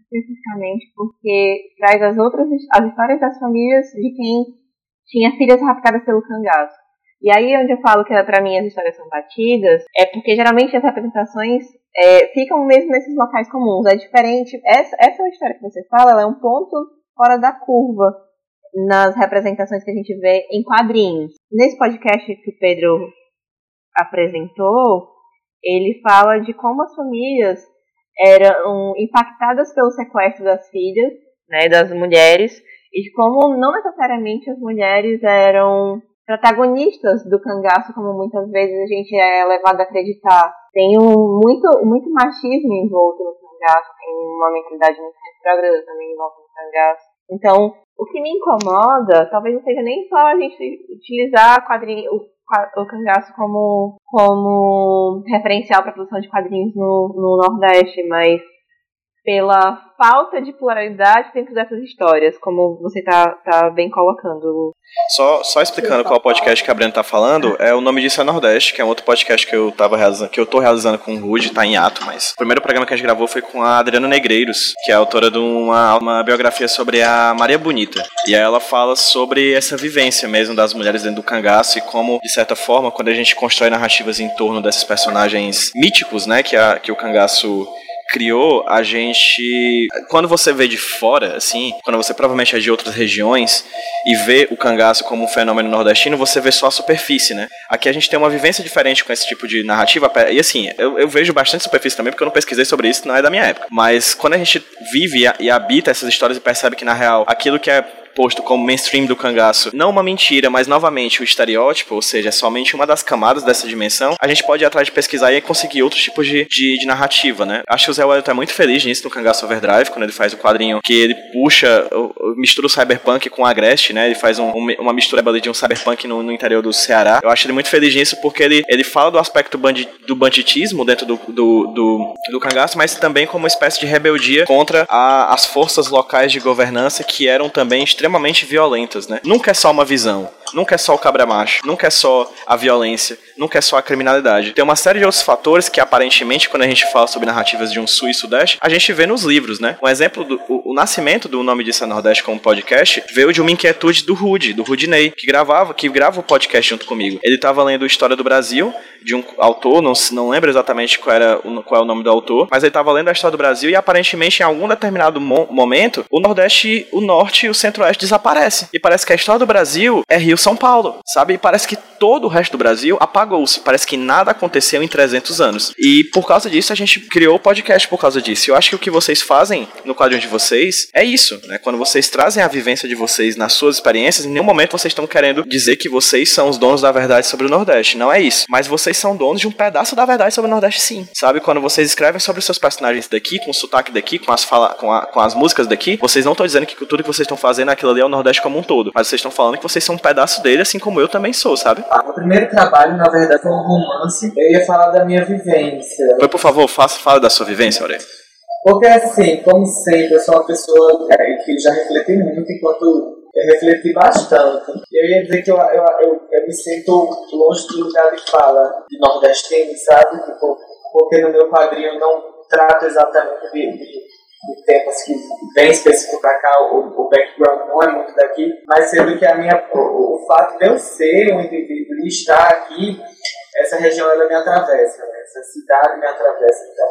especificamente porque traz as outras as histórias das famílias de quem tinha filhas raptadas pelo cangaço. E aí, onde eu falo que para mim as histórias são batidas, é porque geralmente as representações é, ficam mesmo nesses locais comuns. É diferente. Essa, essa história que você fala, ela é um ponto fora da curva nas representações que a gente vê em quadrinhos. Nesse podcast que o Pedro apresentou, ele fala de como as famílias eram impactadas pelo sequestro das filhas, né, das mulheres, e de como não necessariamente as mulheres eram protagonistas do cangaço, como muitas vezes a gente é levado a acreditar. Tem um, muito, muito machismo envolto no cangaço, tem uma mentalidade muito retrógrada também envolta no cangaço. Então, o que me incomoda, talvez não seja nem só a gente utilizar o, o cangaço como, como referencial para a produção de quadrinhos no, no Nordeste, mas pela falta de pluralidade dentro dessas histórias, como você está tá bem colocando. Só, só explicando qual podcast que a Brenda tá falando, é o nome disso é Nordeste, que é um outro podcast que eu tava realizando, que eu tô realizando com o Rude, tá em ato, mas o primeiro programa que a gente gravou foi com a Adriana Negreiros, que é autora de uma, uma biografia sobre a Maria Bonita. E aí ela fala sobre essa vivência mesmo das mulheres dentro do cangaço e como, de certa forma, quando a gente constrói narrativas em torno desses personagens míticos, né, que, a, que o cangaço criou, a gente. Quando você vê de fora, assim, quando você provavelmente é de outras regiões e vê o cangaço como um fenômeno nordestino, você vê só a superfície, né? Aqui a gente tem uma vivência diferente com esse tipo de narrativa. E assim, eu, eu vejo bastante superfície também, porque eu não pesquisei sobre isso, não é da minha época. Mas quando a gente vive e habita essas histórias e percebe que, na real, aquilo que é posto como mainstream do cangaço, não uma mentira, mas novamente o estereótipo, ou seja, somente uma das camadas dessa dimensão, a gente pode ir atrás de pesquisar e conseguir outros tipos de, de, de narrativa, né? Acho que o Zé Wellington é muito feliz nisso no Cangaço Overdrive, quando ele faz o quadrinho que ele puxa, mistura o cyberpunk com a Agreste, né? Ele faz um, uma mistura de um cyberpunk no, no, interior do Ceará. Eu acho ele muito feliz nisso porque ele, ele fala do aspecto bandi, do banditismo dentro do, do, do, do cangaço, mas também como uma espécie de rebeldia contra a, as forças locais de governança que eram também extremamente violentas, né? Nunca é só uma visão, nunca é só o cabra macho, nunca é só a violência, nunca é só a criminalidade. Tem uma série de outros fatores que aparentemente quando a gente fala sobre narrativas de um sul e sudeste, a gente vê nos livros, né? Um exemplo do o, o nascimento do nome disso é Nordeste como podcast veio de uma inquietude do Rude, do Rudinei, que gravava, que grava o podcast junto comigo. Ele estava lendo História do Brasil de um autor, não, não lembro exatamente qual era qual é o nome do autor, mas ele estava lendo a história do Brasil e aparentemente em algum determinado mo momento o Nordeste, o Norte e o Centro-Oeste desaparecem. E parece que a história do Brasil é Rio São Paulo, sabe? E parece que todo o resto do Brasil apagou-se. Parece que nada aconteceu em 300 anos. E por causa disso a gente criou o podcast por causa disso. Eu acho que o que vocês fazem no quadrinho de vocês é isso, né? Quando vocês trazem a vivência de vocês nas suas experiências, em nenhum momento vocês estão querendo dizer que vocês são os donos da verdade sobre o Nordeste. Não é isso. Mas vocês são donos de um pedaço da verdade sobre o Nordeste, sim. Sabe? Quando vocês escrevem sobre os seus personagens daqui, com o sotaque daqui, com as, fala, com, a, com as músicas daqui, vocês não estão dizendo que tudo que vocês estão fazendo aquilo ali é o Nordeste como um todo. Mas vocês estão falando que vocês são um pedaço dele, assim como eu também sou, sabe? Ah, o primeiro trabalho, na verdade, foi um romance. Eu ia falar da minha vivência. Foi, por favor, faça, fala da sua vivência, Aurélio. Porque, assim, como sempre, eu sou uma pessoa é, que já refleti muito enquanto eu refleti bastante. Eu ia dizer que eu, eu, eu, eu me sinto longe do lugar de fala de nordestino, sabe? Tipo, porque no meu quadrinho eu não trato exatamente de, de, temas que bem específicos para cá, o, o, background não é muito daqui, mas sendo que a minha, o, o fato de eu ser um indivíduo e estar aqui, essa região ela me atravessa, né? essa cidade me atravessa. Então,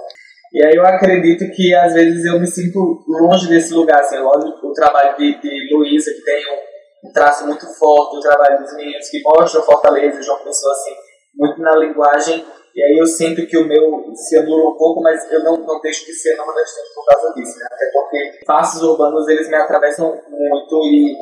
e aí eu acredito que às vezes eu me sinto longe desse lugar, assim, lógico, o trabalho de, de Luísa, que tem um, um, traço muito forte, o trabalho dos meninos que mostram Fortaleza, João Pessoa, assim, muito na linguagem, e aí eu sinto que o meu se anula um pouco, mas eu não, não deixo de ser nordestino por causa disso, né? até porque faces urbanos, eles me atravessam muito e,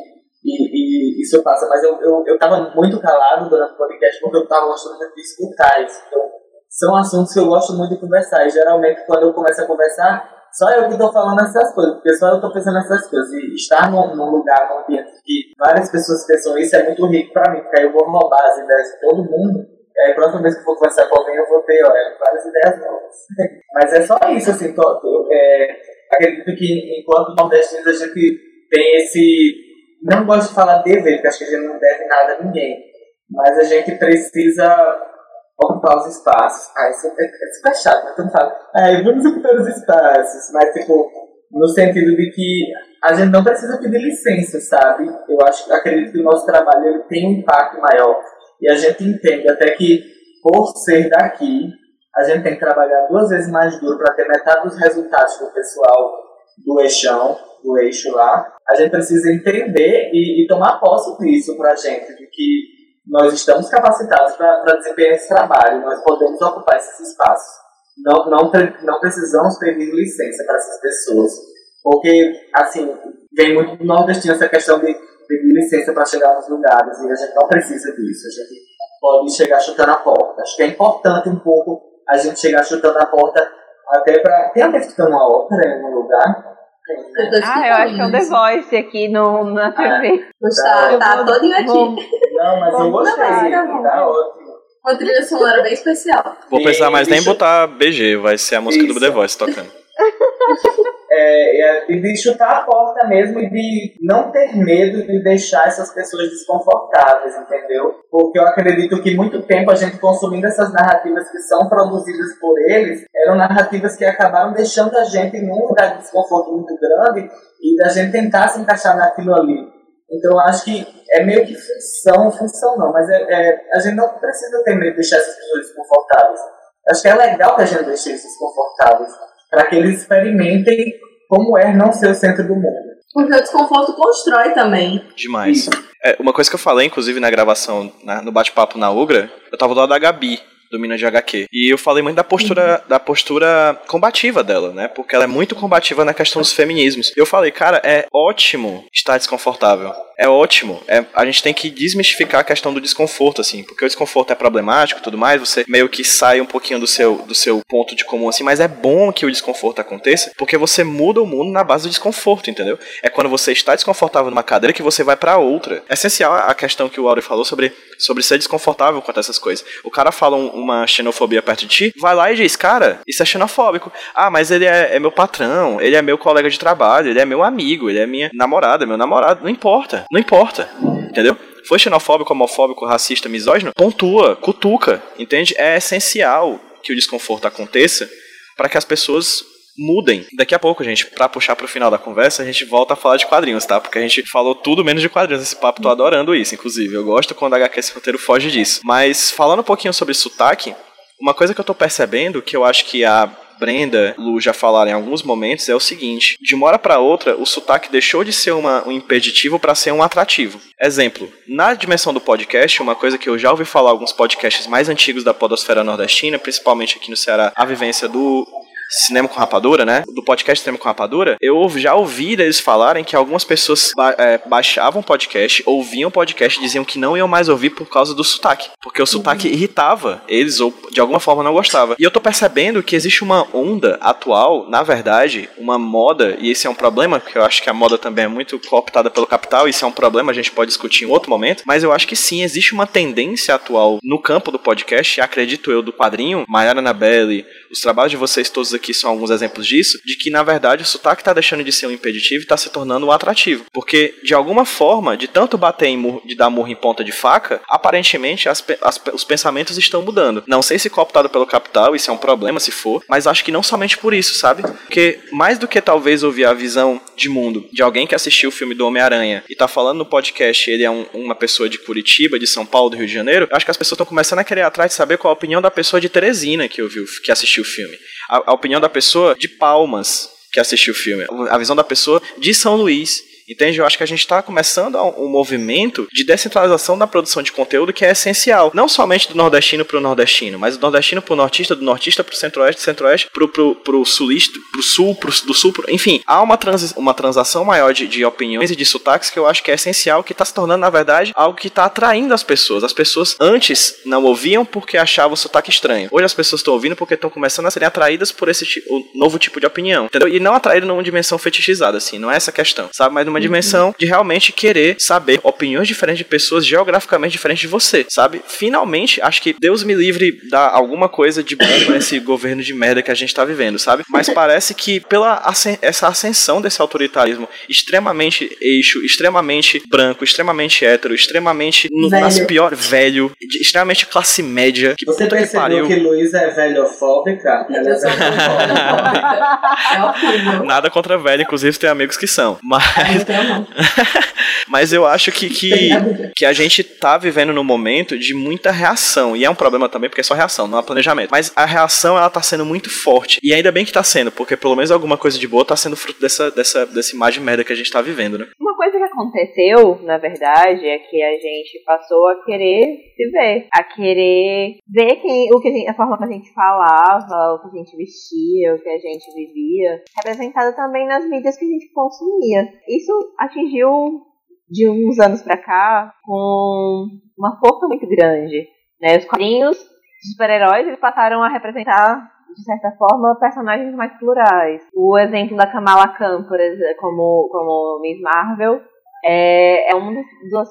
e, e isso passa, mas eu, eu, eu tava muito calado durante o podcast porque eu tava gostando muito de escutar isso, então são assuntos que eu gosto muito de conversar. E geralmente, quando eu começo a conversar, só eu que estou falando essas coisas, porque só eu estou pensando nessas coisas. E estar num, num lugar, num ambiente que várias pessoas pensam isso é muito rico para mim, porque aí eu vou roubar as ideias de todo mundo. A próxima vez que eu for conversar com alguém, eu vou ter várias ideias novas. Mas é só isso, assim. Tô, tô, é, acredito que enquanto nordestinos a gente tem esse. Não gosto de falar dever, porque acho que a gente não deve nada a ninguém. Mas a gente precisa ocupar os espaços. Ah, isso é, é super chato, mas todo fala, ah, vamos ocupar os espaços. Mas, tipo, no sentido de que a gente não precisa pedir licença, sabe? Eu acho, acredito que o nosso trabalho ele tem um impacto maior. E a gente entende até que, por ser daqui, a gente tem que trabalhar duas vezes mais duro para ter metade dos resultados do pessoal do eixão, do eixo lá. A gente precisa entender e, e tomar posse disso para a gente, de que nós estamos capacitados para desempenhar esse trabalho, nós podemos ocupar esses espaços. Não, não, não precisamos pedir licença para essas pessoas, porque, assim, vem muito do nordestino essa questão de pedir licença para chegar nos lugares, e a gente não precisa disso, a gente pode chegar chutando a porta. Acho que é importante um pouco a gente chegar chutando a porta até para... Tem alguém escutando uma ópera em algum lugar? Ah, eu acho que é o The Voice aqui no, na TV. Ah, tá, tá todinho aqui. Não, mas eu gostei. Tá ótimo. Uma trilha sonora bem especial. Vou pensar mais nem botar BG, vai ser a música Isso. do The Voice tocando. é, de chutar a porta mesmo e de não ter medo de deixar essas pessoas desconfortáveis, entendeu? Porque eu acredito que muito tempo a gente consumindo essas narrativas que são produzidas por eles, eram narrativas que acabaram deixando a gente num lugar de desconforto muito grande e da gente tentar se encaixar naquilo ali. Então eu acho que é meio que função, função não, mas é, é, a gente não precisa ter medo de deixar essas pessoas desconfortáveis. Acho que é legal que a gente deixe eles desconfortáveis para que eles experimentem como é não ser o centro do mundo. Porque o desconforto constrói também. Demais. É, uma coisa que eu falei, inclusive, na gravação, na, no bate-papo na Ugra, eu tava do lado da Gabi. do Mina de HQ. E eu falei muito da postura, da postura combativa dela, né? Porque ela é muito combativa na questão dos feminismos. Eu falei, cara, é ótimo estar desconfortável é ótimo. É, a gente tem que desmistificar a questão do desconforto, assim, porque o desconforto é problemático tudo mais, você meio que sai um pouquinho do seu, do seu ponto de comum, assim, mas é bom que o desconforto aconteça, porque você muda o mundo na base do desconforto, entendeu? É quando você está desconfortável numa cadeira que você vai para outra. É essencial a questão que o Auri falou sobre, sobre ser desconfortável quanto a essas coisas. O cara fala um, uma xenofobia perto de ti, vai lá e diz, cara, isso é xenofóbico. Ah, mas ele é, é meu patrão, ele é meu colega de trabalho, ele é meu amigo, ele é minha namorada, meu namorado, não importa. Não importa, entendeu? Foi xenofóbico, homofóbico, racista, misógino? Pontua, cutuca, entende? É essencial que o desconforto aconteça para que as pessoas mudem. Daqui a pouco, gente, para puxar pro final da conversa, a gente volta a falar de quadrinhos, tá? Porque a gente falou tudo menos de quadrinhos nesse papo, tô adorando isso, inclusive. Eu gosto quando a HQ esse roteiro foge disso. Mas falando um pouquinho sobre sotaque, uma coisa que eu tô percebendo, que eu acho que a Brenda, Lu já falaram em alguns momentos, é o seguinte: de uma hora para outra, o sotaque deixou de ser uma, um impeditivo para ser um atrativo. Exemplo, na dimensão do podcast, uma coisa que eu já ouvi falar alguns podcasts mais antigos da podosfera nordestina, principalmente aqui no Ceará, a vivência do Cinema com Rapadura, né? Do podcast Cinema com Rapadura, eu já ouvi eles falarem que algumas pessoas ba é, baixavam podcast, ouviam podcast e diziam que não iam mais ouvir por causa do sotaque. Porque o sotaque uhum. irritava eles ou de alguma forma não gostava. E eu tô percebendo que existe uma onda atual, na verdade, uma moda, e esse é um problema, porque eu acho que a moda também é muito cooptada pelo capital, isso é um problema, a gente pode discutir em outro momento, mas eu acho que sim, existe uma tendência atual no campo do podcast, acredito eu, do quadrinho, Mayara Nabelli, os trabalhos de vocês todos aqui são alguns exemplos disso, de que na verdade o sotaque está deixando de ser um impeditivo e está se tornando um atrativo. Porque de alguma forma, de tanto bater em murro, de dar murro em ponta de faca, aparentemente as, as, os pensamentos estão mudando. Não sei se cooptado pelo capital, isso é um problema se for, mas acho que não somente por isso, sabe? Porque mais do que talvez ouvir a visão de mundo de alguém que assistiu o filme do Homem-Aranha e tá falando no podcast, ele é um, uma pessoa de Curitiba, de São Paulo, do Rio de Janeiro, acho que as pessoas estão começando a querer atrás de saber qual a opinião da pessoa de Teresina que ouviu, que assistiu o filme a, a opinião da pessoa de Palmas que assistiu o filme, a visão da pessoa de São Luís. Entende? Eu acho que a gente está começando um movimento de descentralização da produção de conteúdo que é essencial. Não somente do nordestino para o nordestino, mas do nordestino para o nortista, do nortista para o centro-oeste, do centro-oeste para o sulista, para o sul, pro, do sul. Pro, enfim, há uma, trans, uma transação maior de, de opiniões e de sotaques que eu acho que é essencial, que está se tornando, na verdade, algo que está atraindo as pessoas. As pessoas antes não ouviam porque achavam o sotaque estranho. Hoje as pessoas estão ouvindo porque estão começando a serem atraídas por esse novo tipo de opinião. Entendeu? E não atraídas numa dimensão fetichizada, assim, não é essa questão, sabe? Mas numa uma dimensão de realmente querer saber opiniões diferentes de pessoas geograficamente diferentes de você, sabe? Finalmente, acho que Deus me livre dar alguma coisa de bom pra esse governo de merda que a gente tá vivendo, sabe? Mas parece que pela essa ascensão desse autoritarismo extremamente eixo, extremamente branco, extremamente hétero, extremamente no, nas piores velho, extremamente classe média. Que Você percebeu que, que Luiz é velhofóbica? Ela é velhofóbica. Nada contra velho, inclusive tem amigos que são. Mas. Mas eu acho que, que, que a gente tá vivendo num momento de muita reação. E é um problema também, porque é só reação, não é planejamento. Mas a reação, ela tá sendo muito forte. E ainda bem que tá sendo, porque pelo menos alguma coisa de boa tá sendo fruto dessa, dessa, dessa imagem merda que a gente tá vivendo, né? Uma coisa que aconteceu, na verdade, é que a gente passou a querer se ver. A querer ver quem, o que a, gente, a forma que a gente falava, o que a gente vestia, o que a gente vivia, representado também nas mídias que a gente consumia. Isso atingiu de uns anos para cá com uma força muito grande. Né? Os quadrinhos de super-heróis eles passaram a representar de certa forma, personagens mais plurais. O exemplo da Kamala Khan, por exemplo, como, como Miss Marvel, é, é uma das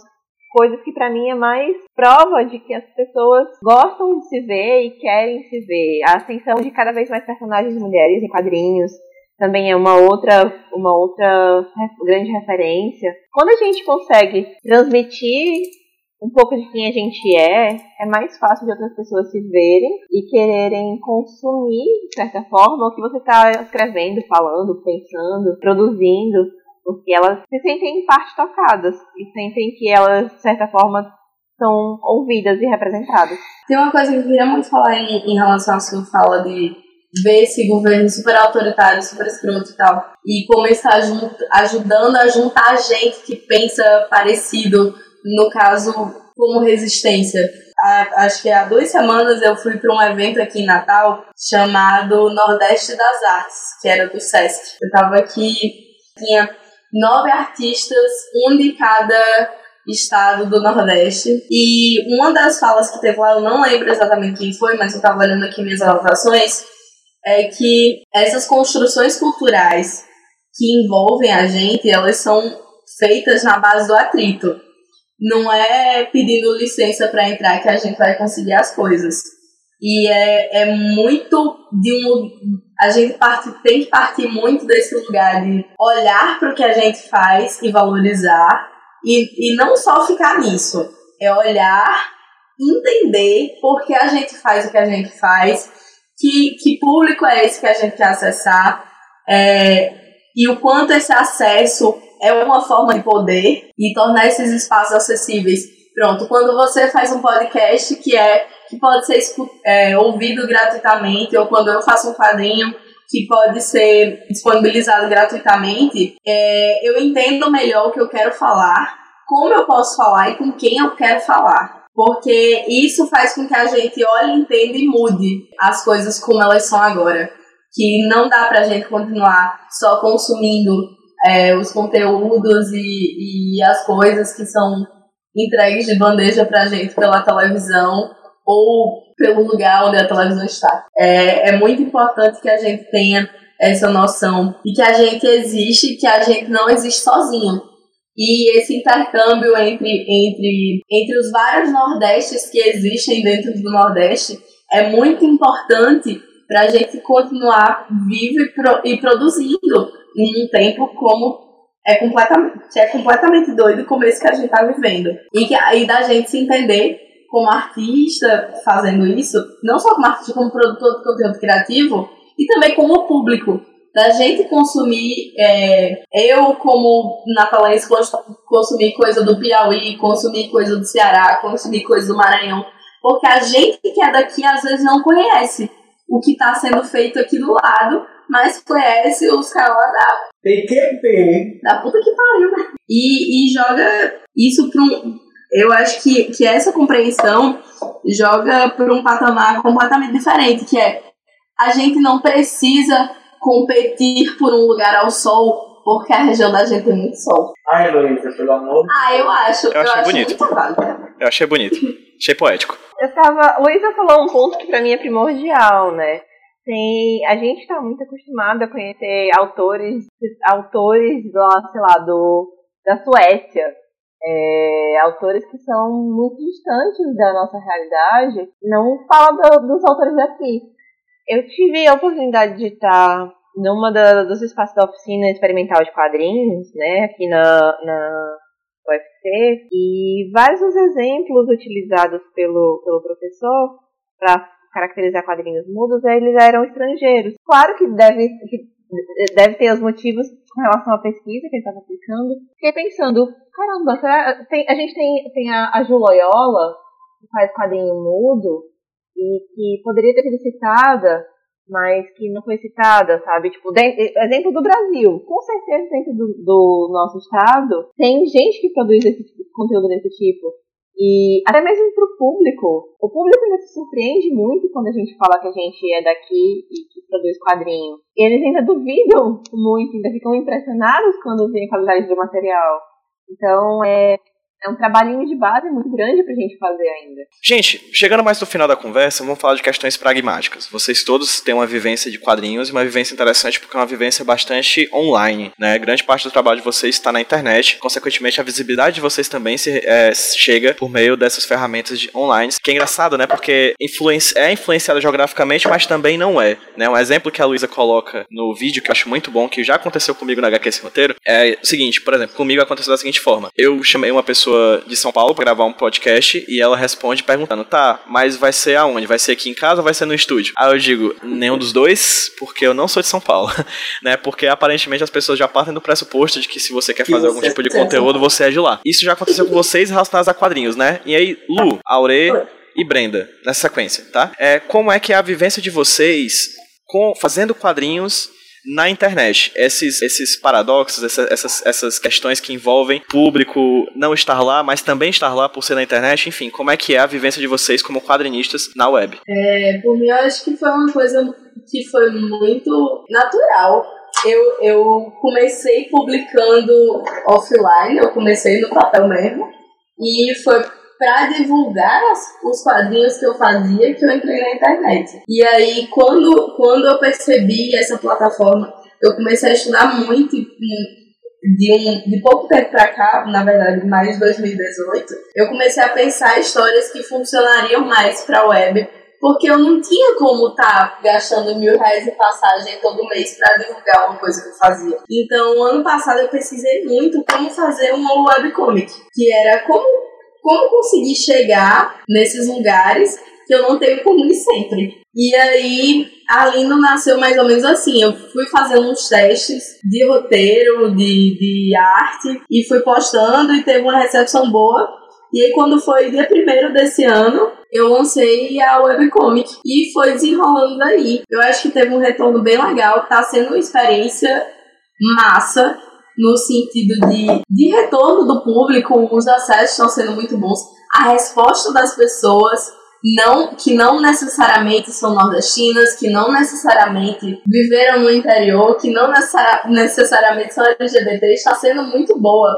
coisas que para mim é mais prova de que as pessoas gostam de se ver e querem se ver. A ascensão de cada vez mais personagens mulheres em quadrinhos, também é uma outra, uma outra grande referência. Quando a gente consegue transmitir um pouco de quem a gente é, é mais fácil de outras pessoas se verem e quererem consumir, de certa forma, o que você está escrevendo, falando, pensando, produzindo, porque elas se sentem em parte tocadas e sentem que elas, de certa forma, são ouvidas e representadas. Tem uma coisa que eu queria muito falar em, em relação à sua fala de ver esse governo super autoritário, super escroto e tal, e como está ajudando a juntar gente que pensa parecido, no caso, como resistência. há- acho que há duas semanas eu fui para um evento aqui em Natal chamado Nordeste das Artes, que era do Sesc. Eu tava aqui, tinha nove artistas, um de cada estado do Nordeste. E uma das falas que teve lá, eu não lembro exatamente quem foi, mas eu tava olhando aqui minhas anotações, é que essas construções culturais que envolvem a gente, elas são feitas na base do atrito. Não é pedindo licença para entrar que a gente vai conseguir as coisas. E é, é muito de um. A gente parte, tem que partir muito desse lugar de olhar para o que a gente faz e valorizar. E, e não só ficar nisso. É olhar, entender por que a gente faz o que a gente faz, que, que público é esse que a gente quer acessar, é, e o quanto esse acesso é uma forma de poder e tornar esses espaços acessíveis. Pronto, quando você faz um podcast que é que pode ser é, ouvido gratuitamente, ou quando eu faço um quadrinho que pode ser disponibilizado gratuitamente, é, eu entendo melhor o que eu quero falar, como eu posso falar e com quem eu quero falar. Porque isso faz com que a gente olhe, entenda e mude as coisas como elas são agora. Que não dá pra gente continuar só consumindo é, os conteúdos e, e as coisas que são entregues de bandeja pra gente pela televisão ou pelo lugar onde a televisão está. É, é muito importante que a gente tenha essa noção e que a gente existe, que a gente não existe sozinho. E esse intercâmbio entre, entre, entre os vários Nordestes que existem dentro do Nordeste é muito importante para a gente continuar vivo e, pro, e produzindo em um tempo como é completamente, é completamente doido como esse que a gente está vivendo. E, que, e da gente se entender como artista fazendo isso, não só como artista, como produtor de conteúdo criativo, e também como público. Da gente consumir, é, eu como natalense, cons- consumir coisa do Piauí, consumir coisa do Ceará, consumir coisa do Maranhão, porque a gente que é daqui às vezes não conhece o que está sendo feito aqui do lado, mas conhece os caras lá da PQP. da puta que pariu, né? E, e joga isso pra um. Eu acho que, que essa compreensão joga por um patamar completamente diferente, que é a gente não precisa competir por um lugar ao sol, porque a região da gente tem muito sol. Ai, Luísa, pelo amor de Ah, eu acho. Eu achei acho bonito. Eu achei bonito. Achei poético. Eu tava. Luísa falou um ponto que pra mim é primordial, né? Tem, a gente tá muito acostumado a conhecer autores, autores lá, sei lá, do, da Suécia. É, autores que são muito distantes da nossa realidade. Não fala do- dos autores daqui. Eu tive a oportunidade de estar numa da- dos espaços da oficina experimental de quadrinhos, né, aqui na, na UFC, e vários dos exemplos utilizados pelo, pelo professor para caracterizar quadrinhos mudos, eles eram estrangeiros. Claro que deve, que deve ter os motivos com relação à pesquisa que ele estava aplicando. Fiquei pensando, caramba, será, tem- a gente tem, tem a, a Ju Loyola, que faz quadrinho mudo, e que poderia ter sido citada, mas que não foi citada, sabe? Tipo, de- exemplo do Brasil. Com certeza, dentro do, do nosso estado, tem gente que produz esse tipo, conteúdo desse tipo. E até mesmo pro público. O público ainda se surpreende muito quando a gente fala que a gente é daqui e que produz quadrinho. E eles ainda duvidam muito, ainda ficam impressionados quando veem a qualidade do material. Então, é, é um trabalhinho de base muito grande pra gente fazer ainda. Gente, chegando mais no final da conversa, vamos falar de questões pragmáticas. Vocês todos têm uma vivência de quadrinhos e uma vivência interessante porque é uma vivência bastante online, né? Grande parte do trabalho de vocês está na internet, consequentemente a visibilidade de vocês também se, é, chega por meio dessas ferramentas de online, que é engraçado, né? Porque influenci é influenciada geograficamente, mas também não é, né? Um exemplo que a Luísa coloca no vídeo que eu acho muito bom, que já aconteceu comigo na HQ esse roteiro, é o seguinte, por exemplo, comigo aconteceu da seguinte forma. Eu chamei uma pessoa de São Paulo para gravar um podcast e ela responde perguntando: "Tá, mas vai ser aonde? Vai ser aqui em casa ou vai ser no estúdio?". Aí eu digo: "Nenhum dos dois, porque eu não sou de São Paulo", né? Porque aparentemente as pessoas já partem do pressuposto de que se você quer Que fazer algum tipo de conteúdo, você é de lá. Isso já aconteceu com vocês relacionados a quadrinhos, né? E aí, Lu, Aure e Brenda, nessa sequência, tá? É, como é que é a vivência de vocês com, fazendo quadrinhos na internet, esses, esses paradoxos, essa, essas, essas questões que envolvem público não estar lá, mas também estar lá por ser na internet, enfim, como é que é a vivência de vocês como quadrinistas na web? É, por mim, eu acho que foi uma coisa que foi muito natural. Eu, eu comecei publicando offline, eu comecei no papel mesmo, e foi para divulgar as, os quadrinhos que eu fazia que eu entrei na internet. E aí, quando, quando eu percebi essa plataforma, eu comecei a estudar muito de, um, de pouco tempo para cá, na verdade, mais de 2018, eu comecei a pensar histórias que funcionariam mais para web, porque eu não tinha como estar tá gastando mil reais em passagem todo mês para divulgar uma coisa que eu fazia. Então, ano passado eu pesquisei muito como fazer uma webcomic, que era como como conseguir chegar nesses lugares que eu não tenho como ir sempre. E aí, a Lindo nasceu mais ou menos assim. Eu fui fazendo uns testes de roteiro, de, de arte, e fui postando e teve uma recepção boa. E aí, quando foi dia primeiro desse ano, eu lancei a webcomic e foi desenrolando daí. Eu acho que teve um retorno bem legal, tá sendo uma experiência massa no sentido de, de retorno do público, os acessos estão sendo muito bons, a resposta das pessoas não que não necessariamente são nordestinas, que não necessariamente viveram no interior, que não necessariamente são LGBT, está sendo muito boa.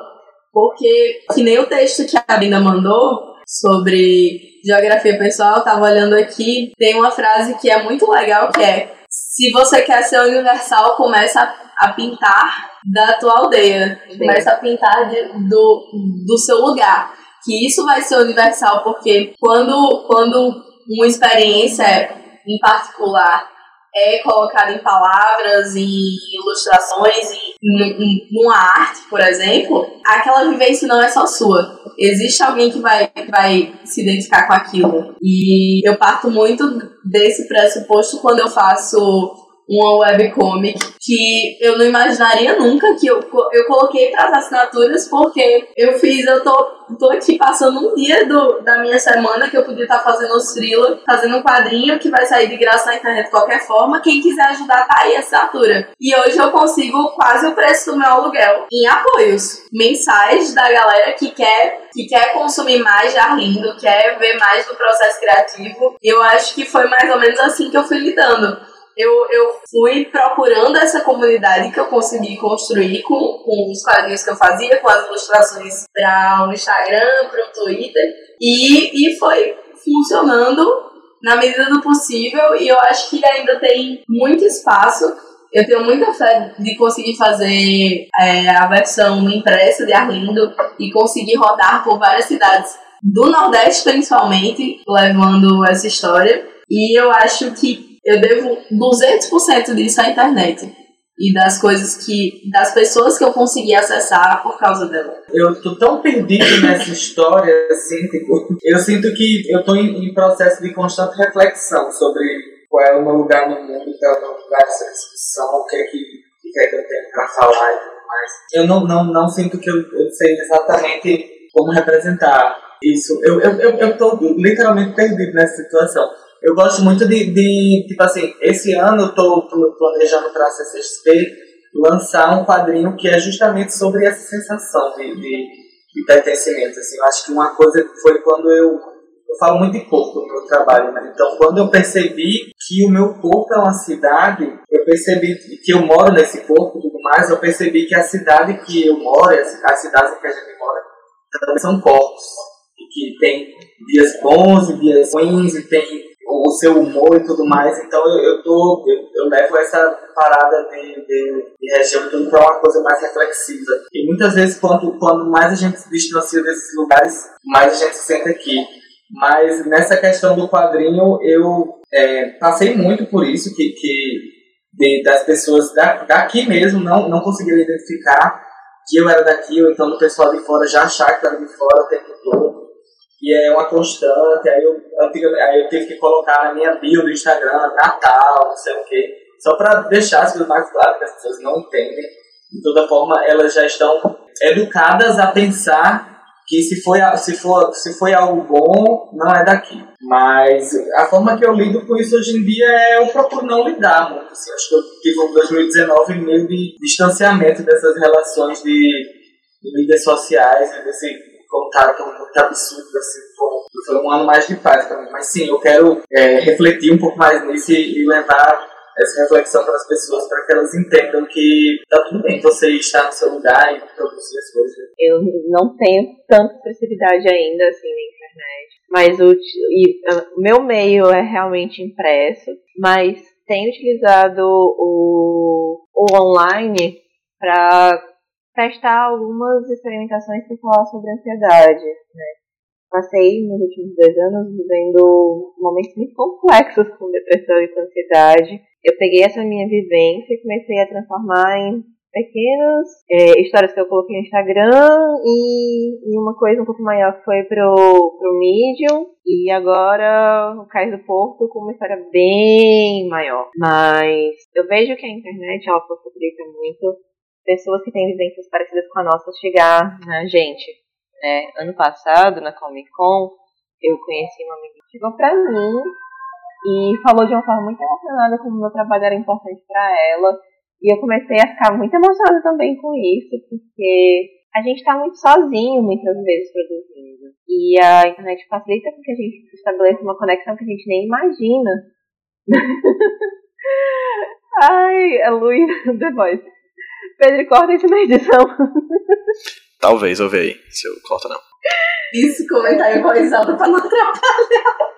Porque, que nem o texto que a Brenda mandou sobre geografia pessoal, eu tava olhando aqui, tem uma frase que é muito legal, que é se você quer ser universal, começa a, pintar da tua aldeia. Sim. Começa a pintar de, do, do seu lugar. Que isso vai ser universal, porque quando, quando uma experiência em particular é colocada em palavras, em ilustrações, em, numa arte, por exemplo, aquela vivência não é só sua. Existe alguém que vai, vai se identificar com aquilo. E eu parto muito desse pressuposto quando eu faço uma webcomic que eu não imaginaria nunca que eu, eu coloquei para as assinaturas porque eu fiz, eu tô, tô aqui passando um dia do, da minha semana que eu podia estar tá fazendo os freela, fazendo um quadrinho que vai sair de graça na internet de qualquer forma. Quem quiser ajudar, tá aí a assinatura. E hoje eu consigo quase o preço do meu aluguel em apoios mensais da galera que quer que quer consumir mais de Arlindo, quer ver mais do processo criativo. Eu acho que foi mais ou menos assim que eu fui lidando eu, eu fui procurando essa comunidade que eu consegui construir com, com os quadrinhos que eu fazia, com as ilustrações para o Instagram, para o Twitter, e, e foi funcionando na medida do possível, e eu acho que ainda tem muito espaço. Eu tenho muita fé de conseguir fazer é, a versão impressa de Arlindo e conseguir rodar por várias cidades do Nordeste, principalmente, levando essa história. E eu acho que eu devo 200% disso à internet. E das coisas que. das pessoas que eu consegui acessar por causa dela. Eu tô tão perdido nessa história, assim, tipo, eu sinto que eu tô em, em, processo de constante reflexão sobre qual é o meu lugar no mundo, qual é o meu lugar dessa discussão, o que é que, o que, é que eu tenho pra falar e tudo mais. Eu não, não, não sinto que eu, eu sei exatamente como representar isso. Eu, eu, eu, eu tô literalmente perdido nessa situação. Eu gosto muito de, de tipo assim, esse ano eu tô planejando para a CCXP lançar um quadrinho que é justamente sobre essa sensação de, de, de pertencimento. Assim, eu acho que uma coisa foi quando eu eu falo muito de corpo no meu trabalho, né? Então, quando eu percebi que o meu corpo é uma cidade, eu percebi que eu moro nesse corpo e tudo mais, eu percebi que a cidade que eu moro, as cidades que a gente mora, também são corpos. E que tem dias bons e dias ruins, e tem o seu humor e tudo mais. Então eu, eu, tô, eu, eu levo essa parada de, de, de região tudo para uma coisa mais reflexiva. E muitas vezes, quando, quando mais a gente se distancia desses lugares, mais a gente se sente aqui. Mas nessa questão do quadrinho, eu é, passei muito por isso, que, que de, das pessoas da, daqui mesmo não, não conseguiram identificar que eu era daqui, ou então do pessoal de fora já achar que eu era de fora o tempo todo e é uma constante, aí eu, aí eu tive que colocar na minha bio do Instagram, Natal, não sei o quê, só para deixar as coisas mais claras, que as pessoas não entendem. De toda forma, elas já estão educadas a pensar que se foi, se, for, se foi algo bom, não é daqui. Mas a forma que eu lido com isso hoje em dia é eu procuro não lidar muito. Assim, acho que eu tive um 2019 meio de distanciamento dessas relações de, de mídias sociais, desse contato muito absurdo, assim, foi um ano mais de paz para mim. Mas sim, eu quero é, refletir um pouco mais nisso e, levar essa reflexão para as pessoas, para que elas entendam que tá tudo bem você estar no seu lugar e produzir as coisas. Eu não tenho tanta expressividade ainda, assim, na internet. Mas o, e, o meu meio é realmente impresso, mas tenho utilizado o, o online para testar algumas experimentações para falar sobre ansiedade, né? Passei nos últimos dois anos vivendo momentos muito complexos com depressão e com ansiedade eu peguei essa minha vivência e comecei a transformar em pequenas é, histórias que eu coloquei no Instagram e, e, uma coisa um pouco maior foi pro, pro Medium e agora o Cais do Porto com uma história bem maior. Mas eu vejo que a internet ela possibilita muito pessoas que têm vivências parecidas com a nossa chegar na gente. É, ano passado, na Comic Con, eu conheci uma amiga que chegou pra mim e falou de uma forma muito emocionada como o meu trabalho era importante para ela. E eu comecei a ficar muito emocionada também com isso, porque a gente está muito sozinho muitas vezes produzindo. E a internet facilita que a gente estabeleça uma conexão que a gente nem imagina. Ai, a Luiz, The Voice. Pedro, corta isso na edição. Talvez, eu veja se eu corto não. Isso, comentário com a Isalda pra não atrapalhar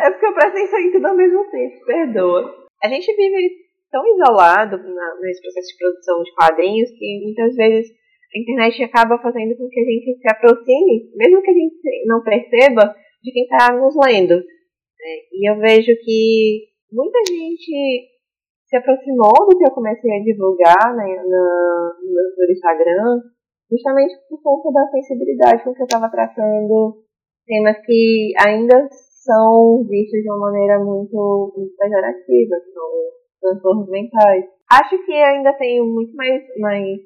é porque eu presto atenção em tudo ao mesmo tempo, perdoa. A gente vive tão isolado na, nesse processo de produção de quadrinhos que muitas vezes a internet acaba fazendo com que a gente se aproxime, mesmo que a gente não perceba, de quem está nos lendo. É, e eu vejo que muita gente se aproximou do que eu comecei a divulgar né, no, no Instagram, justamente por conta da sensibilidade com que eu estava tratando temas que ainda são vistos de uma maneira muito, muito pejorativa, são transtornos mentais. Acho que ainda tenho muito mais, mais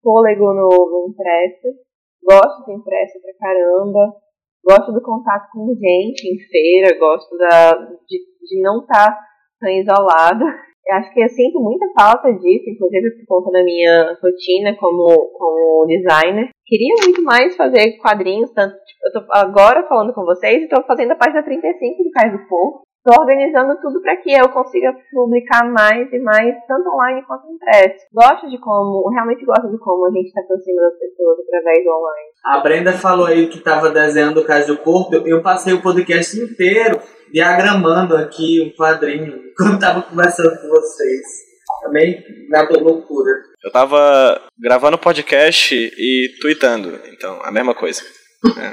fôlego no, no impresso. Gosto do impresso pra caramba. Gosto do contato com gente em feira, gosto da, de, de não estar tá tão isolada. Eu acho que eu sinto muita falta disso, inclusive por conta da minha rotina como, como designer. Queria muito mais fazer quadrinhos, tanto tipo, eu tô agora falando com vocês e estou fazendo a página 35 do Cais do Povo. Estou organizando tudo para que eu consiga publicar mais e mais, tanto online quanto impresso. Gosto de como, realmente gosto de como a gente está aproximando das pessoas através do online. A Brenda falou aí que estava desenhando o Cais do Corpo. Eu passei o podcast inteiro diagramando aqui um quadrinho quando estava conversando com vocês. Também nada loucura. Eu tava gravando podcast e tweetando, então a mesma coisa.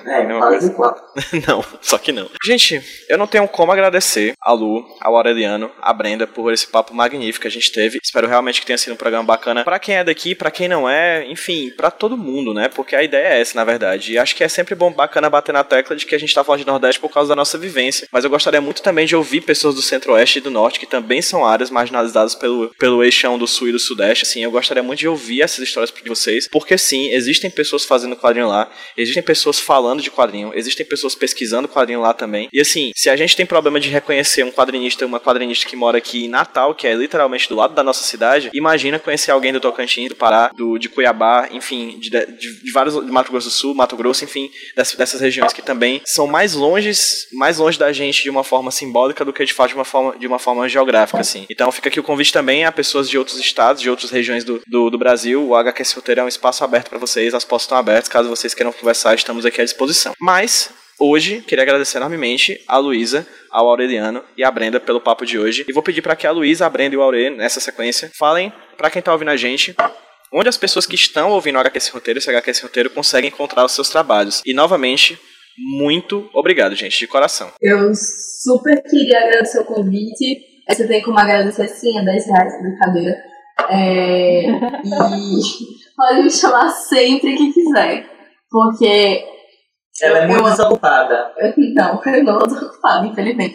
É, é quase não, só que não. Gente, eu não tenho como agradecer a Lu, ao Aureliano, a Brenda por esse papo magnífico que a gente teve. Espero realmente que tenha sido um programa bacana para quem é daqui, para quem não é, enfim, para todo mundo, né? Porque a ideia é essa, na verdade. E acho que é sempre bom, bacana bater na tecla de que a gente tá falando de Nordeste por causa da nossa vivência. Mas eu gostaria muito também de ouvir pessoas do Centro-Oeste e do Norte, que também são áreas marginalizadas pelo, pelo eixão do Sul e do Sudeste. Assim, eu gostaria muito de ouvir essas histórias de vocês, porque sim, existem pessoas fazendo quadrinho lá, existem pessoas pessoas falando de quadrinho, existem pessoas pesquisando quadrinho lá também. E assim, se a gente tem problema de reconhecer um quadrinista, uma quadrinista que mora aqui em Natal, que é literalmente do lado da nossa cidade, imagina conhecer alguém do Tocantins, do Pará, do, de Cuiabá, enfim, de, de, de vários, de Mato Grosso do Sul, Mato Grosso, enfim, dessas, dessas regiões que também são mais longe, mais longe da gente de uma forma simbólica do que de fato de uma forma, de uma forma geográfica, assim. Então fica aqui o convite também a pessoas de outros estados, de outras regiões do, do, do Brasil. O HQS Roteiro é um espaço aberto para vocês, as portas estão abertas, caso vocês queiram conversar, estamos aqui à disposição. Mas Hoje, queria agradecer enormemente a Luísa, ao Aureliano e a Brenda pelo papo de hoje. E vou pedir para que a Luísa, a Brenda e o Aureliano, nessa sequência, falem para quem está ouvindo a gente onde as pessoas que estão ouvindo o HQS Roteiro, esse HQS Roteiro, conseguem encontrar os seus trabalhos. E, novamente, muito obrigado, gente, de coração. Eu super queria agradecer o convite. Você tem como agradecer sim, é 10 reais, brincadeira. É... E pode me chamar sempre que quiser. Porque Ela é muito Eu- desocupada. Não, eu não tô ocupada, infelizmente.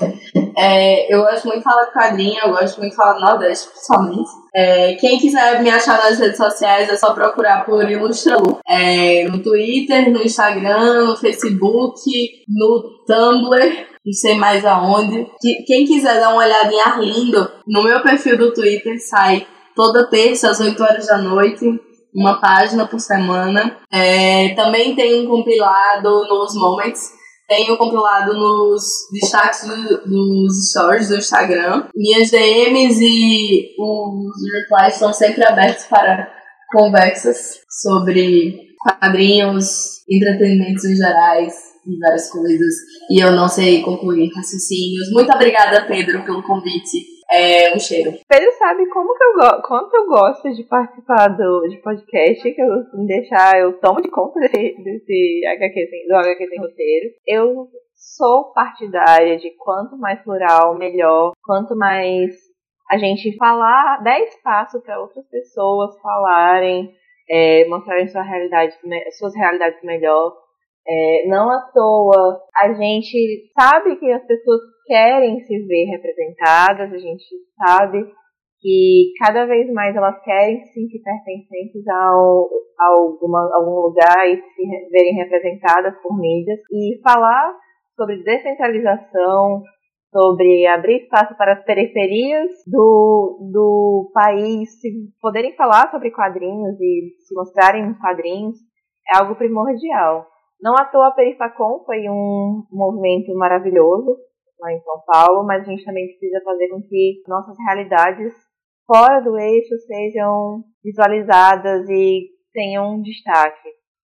É, eu gosto muito de falar de quadrinho, eu gosto muito de falar do Nordeste, principalmente. É, quem quiser me achar nas redes sociais é só procurar por Ilustralu. É, no Twitter, no Instagram, no Facebook, no Tumblr, não sei mais aonde. Que- Quem quiser dar uma olhada em Arlindo, no meu perfil do Twitter sai toda terça às 8 horas da noite. Uma página por semana. É, também tem um compilado nos Moments. Um compilado nos destaques do- dos stories do Instagram. Minhas DMs e os replies estão sempre abertos para conversas sobre quadrinhos, entretenimentos em gerais e várias coisas. E eu não sei concluir raciocínios. Muito obrigada, Pedro, pelo convite. É um cheiro. Pedro sabe como que eu quanto eu gosto de participar do, de podcast, que eu me deixar, eu tomo de conta desse, desse HQ sem, do HQ sem roteiro. Eu sou partidária de quanto mais plural, melhor, quanto mais a gente falar, dar espaço para outras pessoas falarem, é, mostrarem sua realidade, suas realidades melhor. É, não à toa, a gente sabe que as pessoas querem se ver representadas, a gente sabe que cada vez mais elas querem se sentir pertencentes a alguma, algum lugar e se re- verem representadas por mídias. E falar sobre descentralização, sobre abrir espaço para as periferias do, do país, se poderem falar sobre quadrinhos e se mostrarem nos quadrinhos, é algo primordial. Não à toa a Perifacom foi um movimento maravilhoso lá em São Paulo, mas a gente também precisa fazer com que nossas realidades fora do eixo sejam visualizadas e tenham um destaque,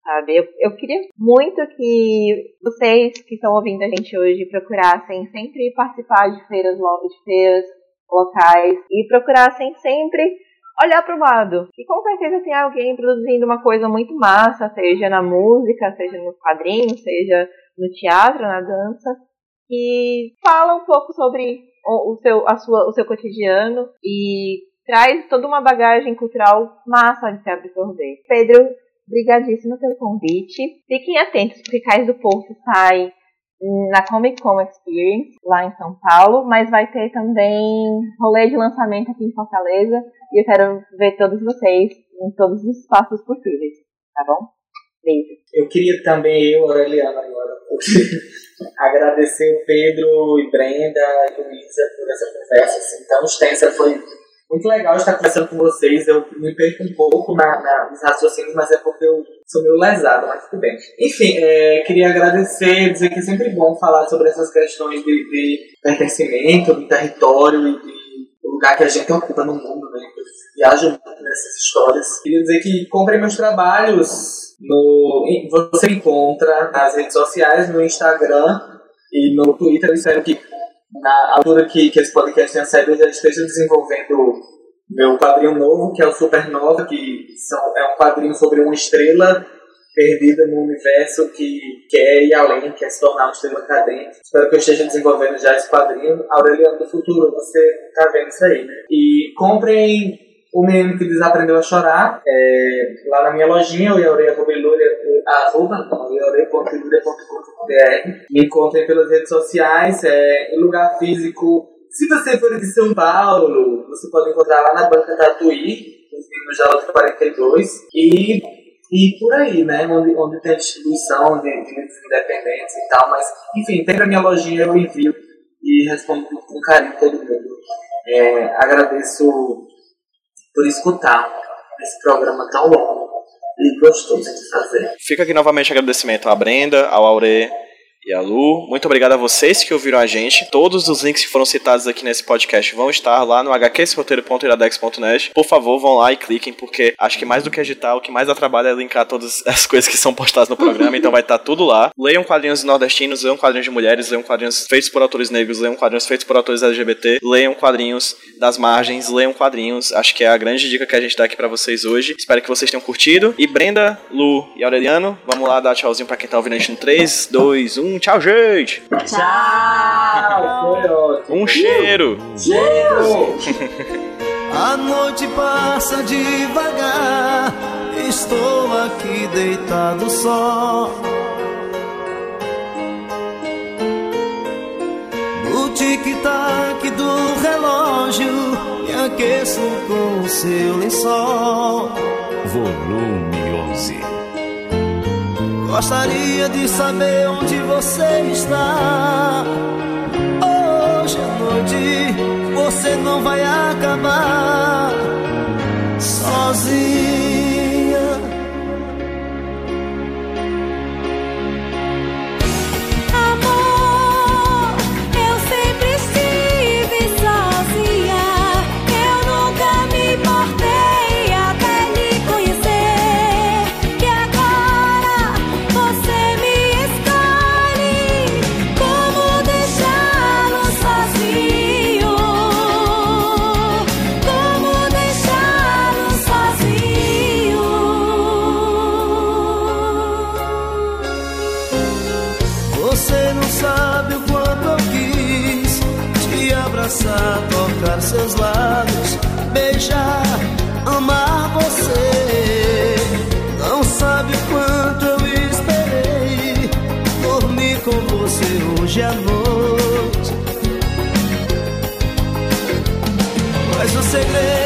sabe? Eu, eu queria muito que vocês que estão ouvindo a gente hoje procurassem sempre participar de feiras, de feiras locais e procurassem sempre olhar para o lado. E com certeza tem alguém produzindo uma coisa muito massa, seja na música, seja nos quadrinhos, seja no teatro, na dança, que fala um pouco sobre o, o seu, a sua, o seu cotidiano e traz toda uma bagagem cultural massa de se absorver. Pedro, brigadíssimo pelo convite. Fiquem atentos, porque Cais do Poço sai na Comic Con Experience, lá em São Paulo, mas vai ter também rolê de lançamento aqui em Fortaleza e eu quero ver todos vocês em todos os espaços possíveis, tá bom? Beijo. Eu queria também, eu, Aureliana, agora, agradecer o Pedro e Brenda e Luísa por essa conversa assim, tão extensa. Foi muito legal estar conversando com vocês. Eu me perco um pouco na, na, nos raciocínios, mas é porque eu sou meio lesado, mas tudo bem. Enfim, é, queria agradecer, dizer que é sempre bom falar sobre essas questões de, de pertencimento, do território e de lugar que a gente ocupa no mundo, né? Eu viajo muito nessas histórias. Queria dizer que comprem meus trabalhos. No, você encontra nas redes sociais, no Instagram e no Twitter. Eu espero que na altura que, que esse podcast tenha saído, eu já esteja desenvolvendo meu quadrinho novo, que é o Supernova, que são, é um quadrinho sobre uma estrela perdida no universo que quer ir além, quer se tornar uma estrela cadente. Espero que eu esteja desenvolvendo já esse quadrinho. Aureliano do Futuro, você tá vendo isso aí, né? E comprem o Menino que Desaprendeu a Chorar, é, lá na minha lojinha, o Iaure Robelúria, arroba, não, iaure.ilúria.com.br. Me encontrem pelas redes sociais, é, em lugar físico. Se você for de São Paulo, você pode encontrar lá na Banca Tatuí, no Jalota 42, e, e por aí, né, onde, onde tem distribuição de, de livros independentes e tal, mas, enfim, tem na minha lojinha, eu envio e respondo com carinho todo mundo. É, agradeço por escutar esse programa tão longo e gostoso de fazer. Fica aqui novamente agradecimento à Brenda, ao Aure e à Lu. Muito obrigado a vocês que ouviram a gente. Todos os links que foram citados aqui nesse podcast vão estar lá no hqsroteiro.iradex.net. Por favor, vão lá e cliquem, porque acho que mais do que editar, o que mais dá trabalho é linkar todas as coisas que são postadas no programa, então vai estar tudo lá. Leiam quadrinhos nordestinos, leiam quadrinhos de mulheres, leiam quadrinhos feitos por autores negros, leiam quadrinhos feitos por autores LGBT, leiam quadrinhos das margens, leiam quadrinhos. Acho que é a grande dica que a gente dá aqui pra vocês hoje. Espero que vocês tenham curtido. E Brenda, Lu e Aureliano, vamos lá dar tchauzinho pra quem tá ouvindo a gente no 3, 2, 1. Tchau, gente. Tchau. Um cheiro. Cheiro. A noite passa devagar. Estou aqui deitado só. No tic-tac do relógio, me aqueço com o seu lençol. Volume 11 Gostaria de saber onde você está. Hoje à noite você não vai acabar sozinho. longe à é noite. Mas o segredo